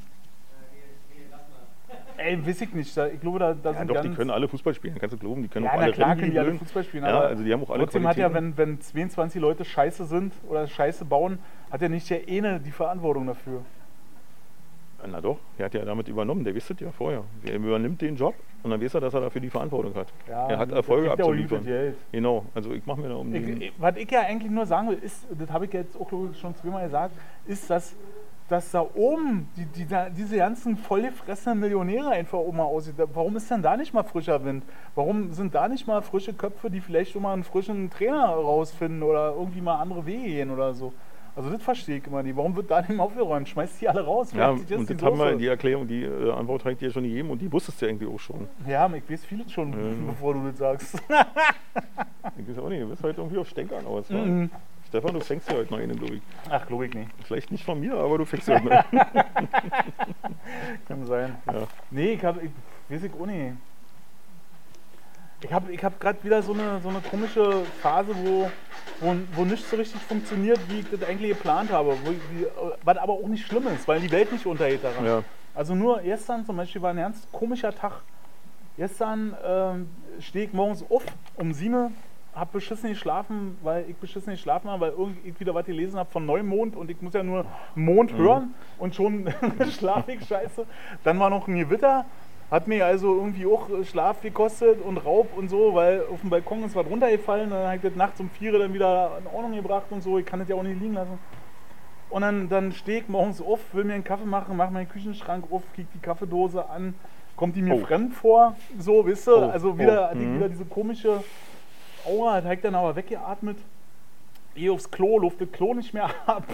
Ey, weiß ich nicht. Ich glaube, da, da Ja, sind doch, ganz... die können alle Fußball spielen, kannst du glauben. Die können ja, auch na alle klar können die alle. Fußball spielen, Ja, also die haben auch alle trotzdem hat ja, wenn, wenn 22 Leute scheiße sind oder scheiße bauen, hat ja nicht der eine die Verantwortung dafür. Na doch, er hat ja damit übernommen, der wusste ja vorher. Er übernimmt den Job und dann weiß er, dass er dafür die Verantwortung hat. Ja, er hat Erfolge abzuliefern. Genau, also ich mache mir da um den. Ich, ich, was ich ja eigentlich nur sagen will, ist, das habe ich jetzt auch schon zweimal gesagt, ist, dass, dass da oben die, die, da- diese ganzen vollgefressenen Millionäre einfach oben aussieht. Warum ist denn da nicht mal frischer Wind? Warum sind da nicht mal frische Köpfe, die vielleicht schon mal einen frischen Trainer rausfinden oder irgendwie mal andere Wege gehen oder so? Also das verstehe ich immer nicht. Warum wird da nicht mal aufgeräumt? Schmeißt die alle raus? Ja, und die das haben wir Soße. die Erklärung, die äh, Antwort hat dir schon gegeben und die wusstest du irgendwie auch schon. Ja, ich weiß vieles schon, Ähm. [laughs] bevor du das sagst. [laughs] Ich weiß auch nicht, du bist heute irgendwie auf Stänkern aus. Mhm. Stefan, du fängst ja heute mal einen, glaube ich. Ach, glaube ich nicht. Vielleicht nicht von mir, aber du fängst ja heute mal. [laughs] Kann sein. Ja. Nee, ich habe, ich weiß ich auch nicht. Ich habe ich hab gerade wieder so eine, so eine komische Phase, wo, wo, wo nichts so richtig funktioniert, wie ich das eigentlich geplant habe. Wo, wie, was aber auch nicht schlimm ist, weil die Welt nicht untergeht daran. Ja. Also nur gestern zum Beispiel war ein ganz komischer Tag. Gestern ähm, stehe ich morgens auf um 7 Uhr, habe beschissen geschlafen, weil ich beschissen geschlafen habe, weil irgendwie ich wieder was gelesen habe von Neumond und ich muss ja nur Mond hören und schon [laughs] schlafe ich scheiße. Dann war noch ein Gewitter, hat mir also irgendwie auch Schlaf gekostet und Raub und so, weil auf dem Balkon ist was runtergefallen, dann habe ich das nachts um 4 Uhr dann wieder in Ordnung gebracht und so, ich kann das ja auch nicht liegen lassen. Und dann, dann stehe ich morgens auf, will mir einen Kaffee machen, mache meinen Küchenschrank auf, krieg die Kaffeedose an, kommt die mir Oh. fremd vor, so, wisst ihr, Oh, also wieder, oh, mhm. wieder diese komische Aura, da habe ich dann aber weggeatmet, gehe aufs Klo, luft das Klo nicht mehr [laughs] ab,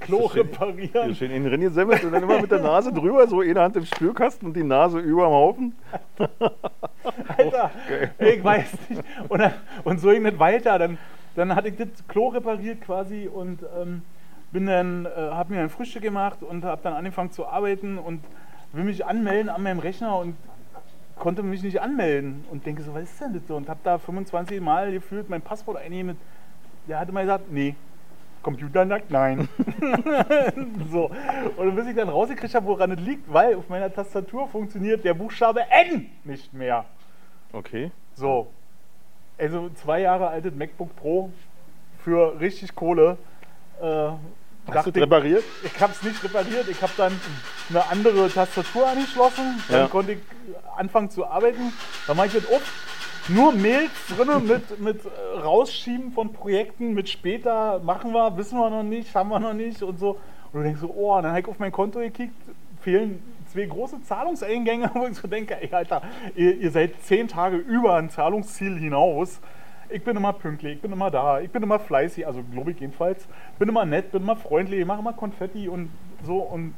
Klo schön- reparieren. Schön in den Rennen gesammelt und dann immer mit der Nase drüber, so eine Hand im Spülkasten und die Nase über am Haufen. [laughs] Alter, ich weiß nicht. Und, dann, und so ging das weiter. Dann, dann hatte ich das Klo repariert quasi und ähm, bin dann, äh, habe mir ein Frühstück gemacht und habe dann angefangen zu arbeiten und will mich anmelden an meinem Rechner und konnte mich nicht anmelden und denke so, was ist denn das so? Und habe da 25 Mal gefühlt mein Passwort eingegeben. Der hatte mal gesagt, nee. Computer sagt nein. [laughs] so. Und bis ich dann rausgekriegt habe, woran es liegt, weil auf meiner Tastatur funktioniert der Buchstabe N nicht mehr. Okay. So. Also zwei Jahre altes MacBook Pro für richtig Kohle. Äh, Hast du repariert? ich, ich habe es nicht repariert. Ich habe dann eine andere Tastatur angeschlossen. Dann Ja. konnte ich anfangen zu arbeiten. Dann mache ich das auf. Nur Mails drin mit, mit äh, Rausschieben von Projekten, mit später machen wir, wissen wir noch nicht, haben wir noch nicht und so. Und du denkst so, oh, dann habe ich auf mein Konto gekickt, fehlen zwei große Zahlungseingänge, [laughs] wo ich so denke, ey Alter, ihr, ihr seid zehn Tage über ein Zahlungsziel hinaus. Ich bin immer pünktlich, ich bin immer da, ich bin immer fleißig, also glaube ich jedenfalls. Bin immer nett, bin immer freundlich, ich mache immer Konfetti und so und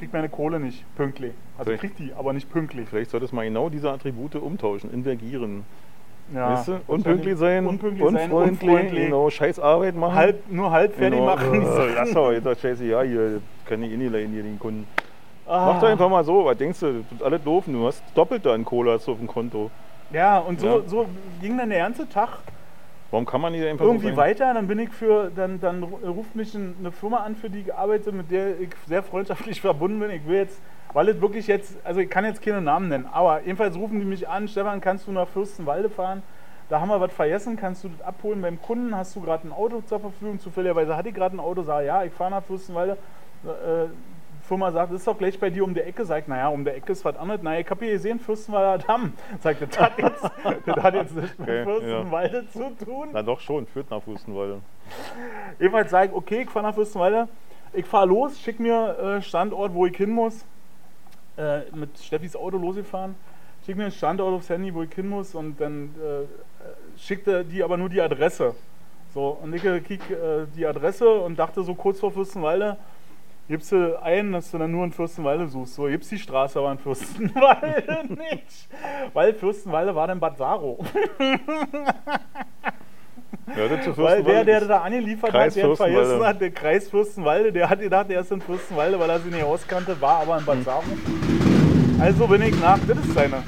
krieg meine Kohle nicht pünktlich. Also Vielleicht- krieg die, aber nicht pünktlich. Vielleicht solltest du mal genau diese Attribute umtauschen, invergieren. Ja, weißt du? Unpünktlich sein, unpünktlich sein, unfreundlich, unfreundlich. genau, scheiß Arbeit machen. halb, nur halb fertig genau. machen. Äh, lass doch, jetzt sagt scheiße, ja, hier kann ich eh nicht leihen, hier den Kunden. Ah. Mach doch einfach mal so, was denkst du, das ist alles doof, du hast doppelt an Kohle auf dem Konto. Ja, und so, Ja. so ging dann der ganze Tag Warum kann man nicht einfach irgendwie sein? weiter. Dann bin ich für, dann, dann ruft mich ein- eine Firma an, für die ich arbeite, mit der ich sehr freundschaftlich [laughs] verbunden bin. Ich will jetzt, weil es wirklich jetzt, also ich kann jetzt keine Namen nennen, aber jedenfalls rufen die mich an, Stefan, kannst du nach Fürstenwalde fahren? Da haben wir was vergessen, kannst du das abholen beim Kunden? Hast du gerade ein Auto zur Verfügung? Zufälligerweise hatte ich gerade ein Auto, sage ja, ich fahre nach Fürstenwalde. Äh, Firma sagt, ist doch gleich bei dir um die Ecke. Sagt, naja, um die Ecke ist was anderes. Naja, ich habe hier gesehen, Fürstenwalder Damm. Sagt, das hat jetzt, [laughs] das hat jetzt nichts mit Okay, ja. Fürstenwalde zu tun. Na doch schon, führt nach Fußenwalde. Jedenfalls sage ich, okay, ich fahre nach Fürstenwalde. Ich fahre los, schick mir äh, Standort, wo ich hin muss. Äh, mit Steffis Auto losgefahren. Schick mir einen Standort aufs Handy, wo ich hin muss. Und dann äh, schickte die aber nur die Adresse. So, und ich äh, krieg äh, die Adresse und dachte so kurz vor Fürstenwalde, gibst du ein, dass du dann nur in Fürstenwalde suchst. So, gibst die Straße aber in Fürstenwalde [laughs] nicht. Weil Fürstenwalde war dann Bad Saro. [laughs] Ja, Weil der, der da angeliefert Kreis hat, der vergessen hat, der Kreis Fürstenwalde, der hat gedacht, er ist in Fürstenwalde, weil er sie nicht auskannte, war aber in Bad Saro. Also bin ich nach, das ist seine.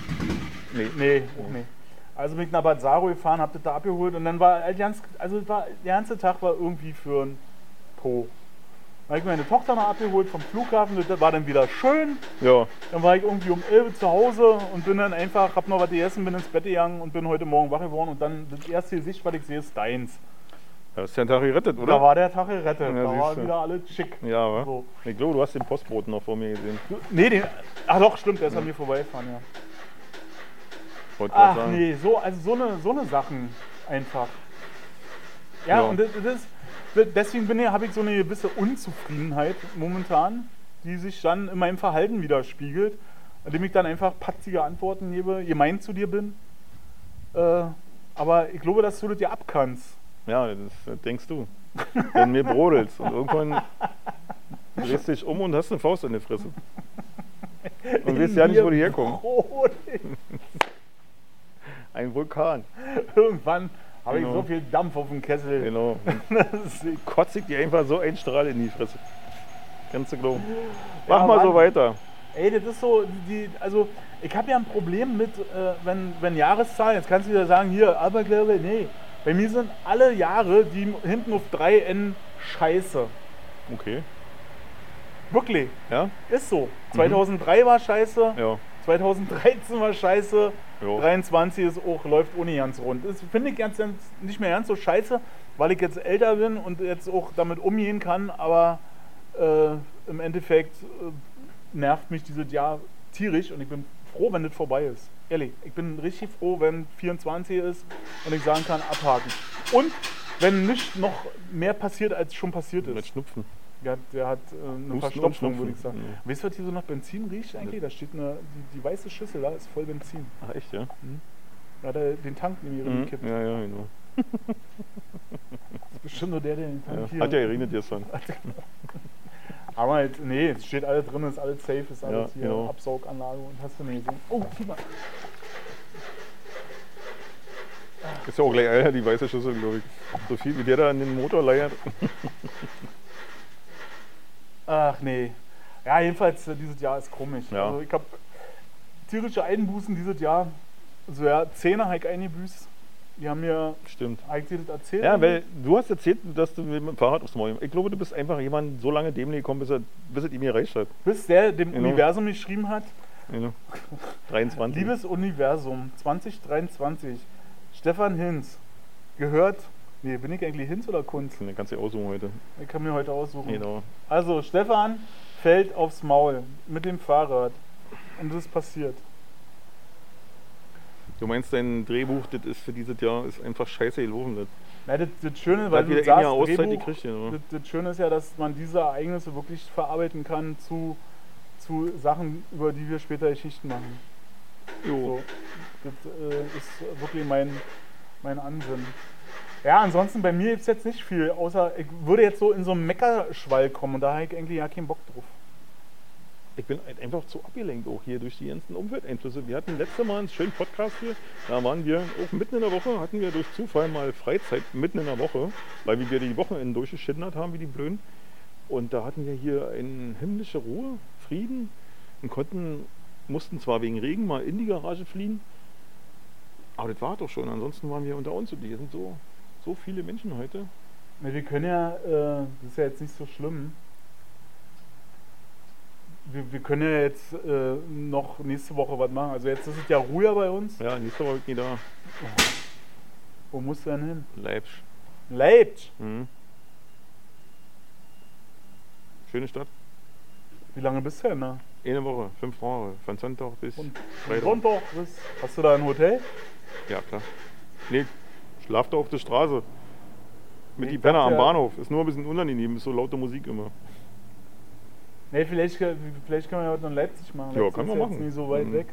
Nee. Nee, auch nicht. Also bin ich nach Bad Saro gefahren, hab das da abgeholt und dann war ganz, also es war, der ganze Tag war irgendwie für ein Po. Habe ich meine Tochter noch abgeholt vom Flughafen, das war dann wieder schön. Ja, Dann war ich irgendwie um 11 Uhr zu Hause und bin dann einfach, hab noch was gegessen, bin ins Bett gegangen und bin heute Morgen wach geworden und dann das erste Gesicht, was ich sehe, ist deins. da ist ja ein Tag gerettet, Da oder? war der Tag gerettet. Ja, da war wieder alles schick. Ja, wa? So. Ich glaube, du hast den Postboten noch vor mir gesehen. Du- Nee, den, ach doch, stimmt, der ist an mir vorbeigefahren, ja. Wollte Ach sagen. nee, so, also so eine, so eine Sachen einfach. Ja, Ja. und das, das ist, deswegen bin ich, habe ich so eine gewisse Unzufriedenheit momentan, die sich dann in meinem Verhalten widerspiegelt, indem ich dann einfach patzige Antworten gebe, gemein zu dir bin. Äh, aber ich glaube, dass du das ja abkannst. Ja, das, das denkst du. Wenn mir brodelst und irgendwann drehst du dich um und hast eine Faust in der Fresse. Und weißt ja nicht, wo die herkommen. Ein Vulkan. Irgendwann habe ich Genau. so viel Dampf auf dem Kessel. Genau. [laughs] Das Kotzt ich dir einfach so einen Strahl in die Fresse. Kannst du glauben. Ja, Mach mal so Mann. weiter. Ey, das ist so, die, also ich habe ja ein Problem mit, äh, wenn, wenn Jahreszahlen, jetzt kannst du wieder sagen, hier, Aberglaube, nee. Bei mir sind alle Jahre, die hinten auf 3 N scheiße. Okay. Wirklich, Ja? ist so. 2003 war scheiße, Ja. 2013 war scheiße, Ja. 23 ist auch, läuft ohne ganz rund. Das finde ich ganz, ganz, nicht mehr ganz so scheiße, weil ich jetzt älter bin und jetzt auch damit umgehen kann, aber äh, im Endeffekt äh, nervt mich dieses Jahr tierisch und ich bin froh, wenn das vorbei ist. Ehrlich, ich bin richtig froh, wenn 24 ist und ich sagen kann, abhaken. Und wenn nicht noch mehr passiert, als schon passiert Mit ist. Schnupfen. Ja, der hat äh, eine Verstopfung, würde ich sagen. Mhm. Weißt du, was hier so nach Benzin riecht eigentlich? Da steht eine, die, die weiße Schüssel da, ist voll Benzin. Ach echt, ja? Da hat er den Tank in ihre Mhm. gekippt. Ja, ja, genau. Das ist bestimmt nur der, der den Tank Ja. hier... Hat ja geregnet [laughs] gestern. Aber halt, nee, es steht alles drin, ist alles safe, ist alles Ja, hier genau. Absauganlage und hast du nicht gesehen. Oh, guck mal. Ist ja auch gleich einer, die weiße Schüssel, glaube ich. So viel wie der da an den Motor leiert. [laughs] Ach nee. Ja, jedenfalls, äh, dieses Jahr ist komisch. Ja. Also ich habe tierische Einbußen dieses Jahr. So ja, Zähne habe ich eingebüßt. Die haben mir, Stimmt. habe das erzählt? Ja, weil du hast erzählt, dass du mit dem Fahrrad aufs Maul. Ich glaube, du bist einfach jemand so lange dem gekommen, bis, er, bis es ihm gereicht hat. Bis der dem Genau. Universum geschrieben hat, Ja. 23. Liebes Universum 2023, Stefan Hinz, gehört, nee, bin ich eigentlich Hinz oder Kunz? Den kannst du dir aussuchen heute. Ich kann mir heute aussuchen. Genau. Also, Stefan fällt aufs Maul mit dem Fahrrad. Und das ist passiert. Du meinst, dein Drehbuch, das ist für dieses Jahr ist einfach scheiße gelaufen. Das Ja, das, das Schöne, weil du sagst, Auszeit Drehbuch, gekriegt. Ja. das, das Schöne ist ja, dass man diese Ereignisse wirklich verarbeiten kann zu, zu Sachen, über die wir später Geschichten machen. Jo. So, das äh, ist wirklich mein, mein Ansinnen. Ja, ansonsten bei mir gibt es jetzt nicht viel, außer ich würde jetzt so in so einen Meckerschwall kommen und da habe ich eigentlich ja keinen Bock drauf. Ich bin ein- einfach zu abgelenkt auch hier durch die ganzen Umwelteinflüsse. Wir hatten letzte Mal einen schönen Podcast hier. Da waren wir auch mitten in der Woche, hatten wir durch Zufall mal Freizeit mitten in der Woche, weil wir die Wochenenden durchgeschindert haben wie die Blöden. Und da hatten wir hier eine himmlische Ruhe, Frieden und konnten, mussten zwar wegen Regen mal in die Garage fliehen, aber das war doch schon. Ansonsten waren wir unter uns und hier sind so, so viele Menschen heute. Ne, wir können ja, äh, das ist ja jetzt nicht so schlimm. Wir, wir können ja jetzt äh, noch nächste Woche was machen. Also jetzt ist es ja ruhiger bei uns. Ja, nächste Woche ich da. Wo musst du denn hin? Leipzig. Leipzig. Mhm. Schöne Stadt. Wie lange bist du denn da? Eine Woche, fünf Tage, von Sonntag bis Und Freitag. Sonntag. bis- Hast du da ein Hotel? Ja, klar. Nee, schlaf da auf der Straße. Mit Nee, die ich Penner am ja- Bahnhof. Ist nur ein bisschen unangenehm, ist so laute Musik immer. Ne, vielleicht, vielleicht können wir ja heute noch in Leipzig machen. Ja, können ist wir machen. nicht so weit Mhm. weg.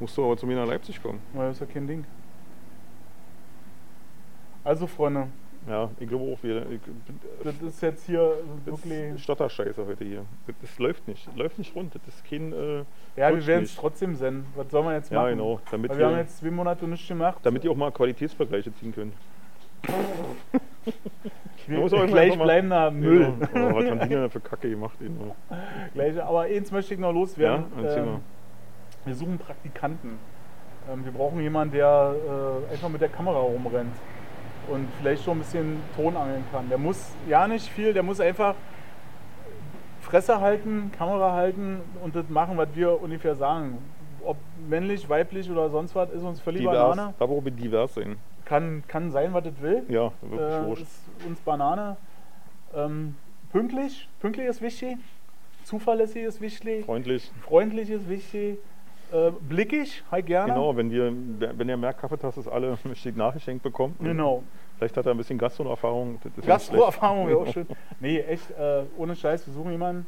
Musst du aber zu mir nach Leipzig kommen. Das ist ja kein Ding. Also Freunde, Ja, ich glaube auch wieder. Ich, das ist jetzt hier wirklich... Stotterscheiße heute hier. Das, läuft nicht. Das läuft nicht rund. Das ist kein. Äh, Ja, wir werden es trotzdem senden. Was soll man jetzt Ja, machen? genau. Damit Weil wir haben jetzt zwei Monate nichts gemacht. damit ihr auch mal Qualitätsvergleiche ziehen könnt. wir, muss auch gleich bleiben da Müll. Ja. Oh, was haben die denn für Kacke gemacht? Eben. Gleich, aber eins möchte ich noch Ja, loswerden. erzähl Ähm, wir suchen Praktikanten. Ähm, wir brauchen jemanden, der äh, einfach mit der Kamera rumrennt und vielleicht schon ein bisschen Ton angeln kann. Der muss ja nicht viel, der muss einfach Fresse halten, Kamera halten und das machen, was wir ungefähr sagen. Ob männlich, weiblich oder sonst was, ist uns völlig Divers. Banane. Da brauchen wir divers sein. Kann, kann sein, was es will. Ja, wirklich äh, wurscht. ist uns Banane. Ähm, pünktlich, pünktlich ist wichtig. Zuverlässig ist wichtig. Freundlich. Freundlich ist wichtig. Äh, blickig, halt gerne. Genau, wenn, wir, wenn ihr mehr Kaffeetasses alle [laughs] richtig nachgeschenkt bekommt. Genau. Vielleicht hat er ein bisschen Gastroerfahrung. Gastro-Erfahrung wäre auch schön. Nee, echt, äh, ohne Scheiß, wir suchen jemanden,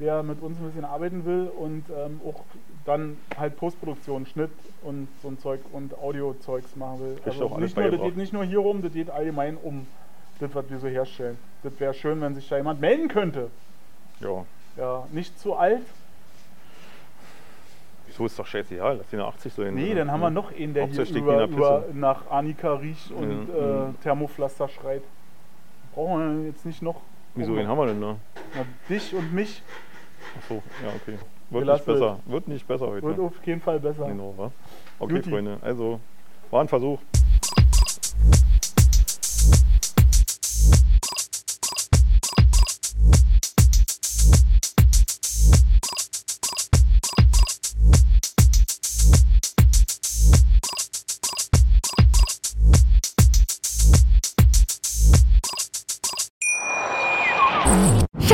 der mit uns ein bisschen arbeiten will und ähm, auch dann halt Postproduktion, Schnitt und so ein Zeug und Audio-Zeugs machen will. Du auch nicht, nur, das geht nicht nur hier rum, das geht allgemein um das, was wir so herstellen. Das wäre schön, wenn sich da jemand melden könnte. Ja, Ja, nicht zu alt. Wieso ist doch scheißegal, lass ihn nach 80 sein. Nee, oder? dann haben wir noch einen, der hier steckt über, der über Pisse. nach Annika riecht und Ja, äh, mhm. Thermopflaster schreit. Brauchen wir jetzt nicht noch. Wieso, wen haben wir denn da? Na, dich und mich Achso, ja, okay. Wir Wird nicht besser. Wird nicht besser heute. wird auf jeden Fall besser. Genau, wa? Okay, Juti. Freunde, also war ein Versuch.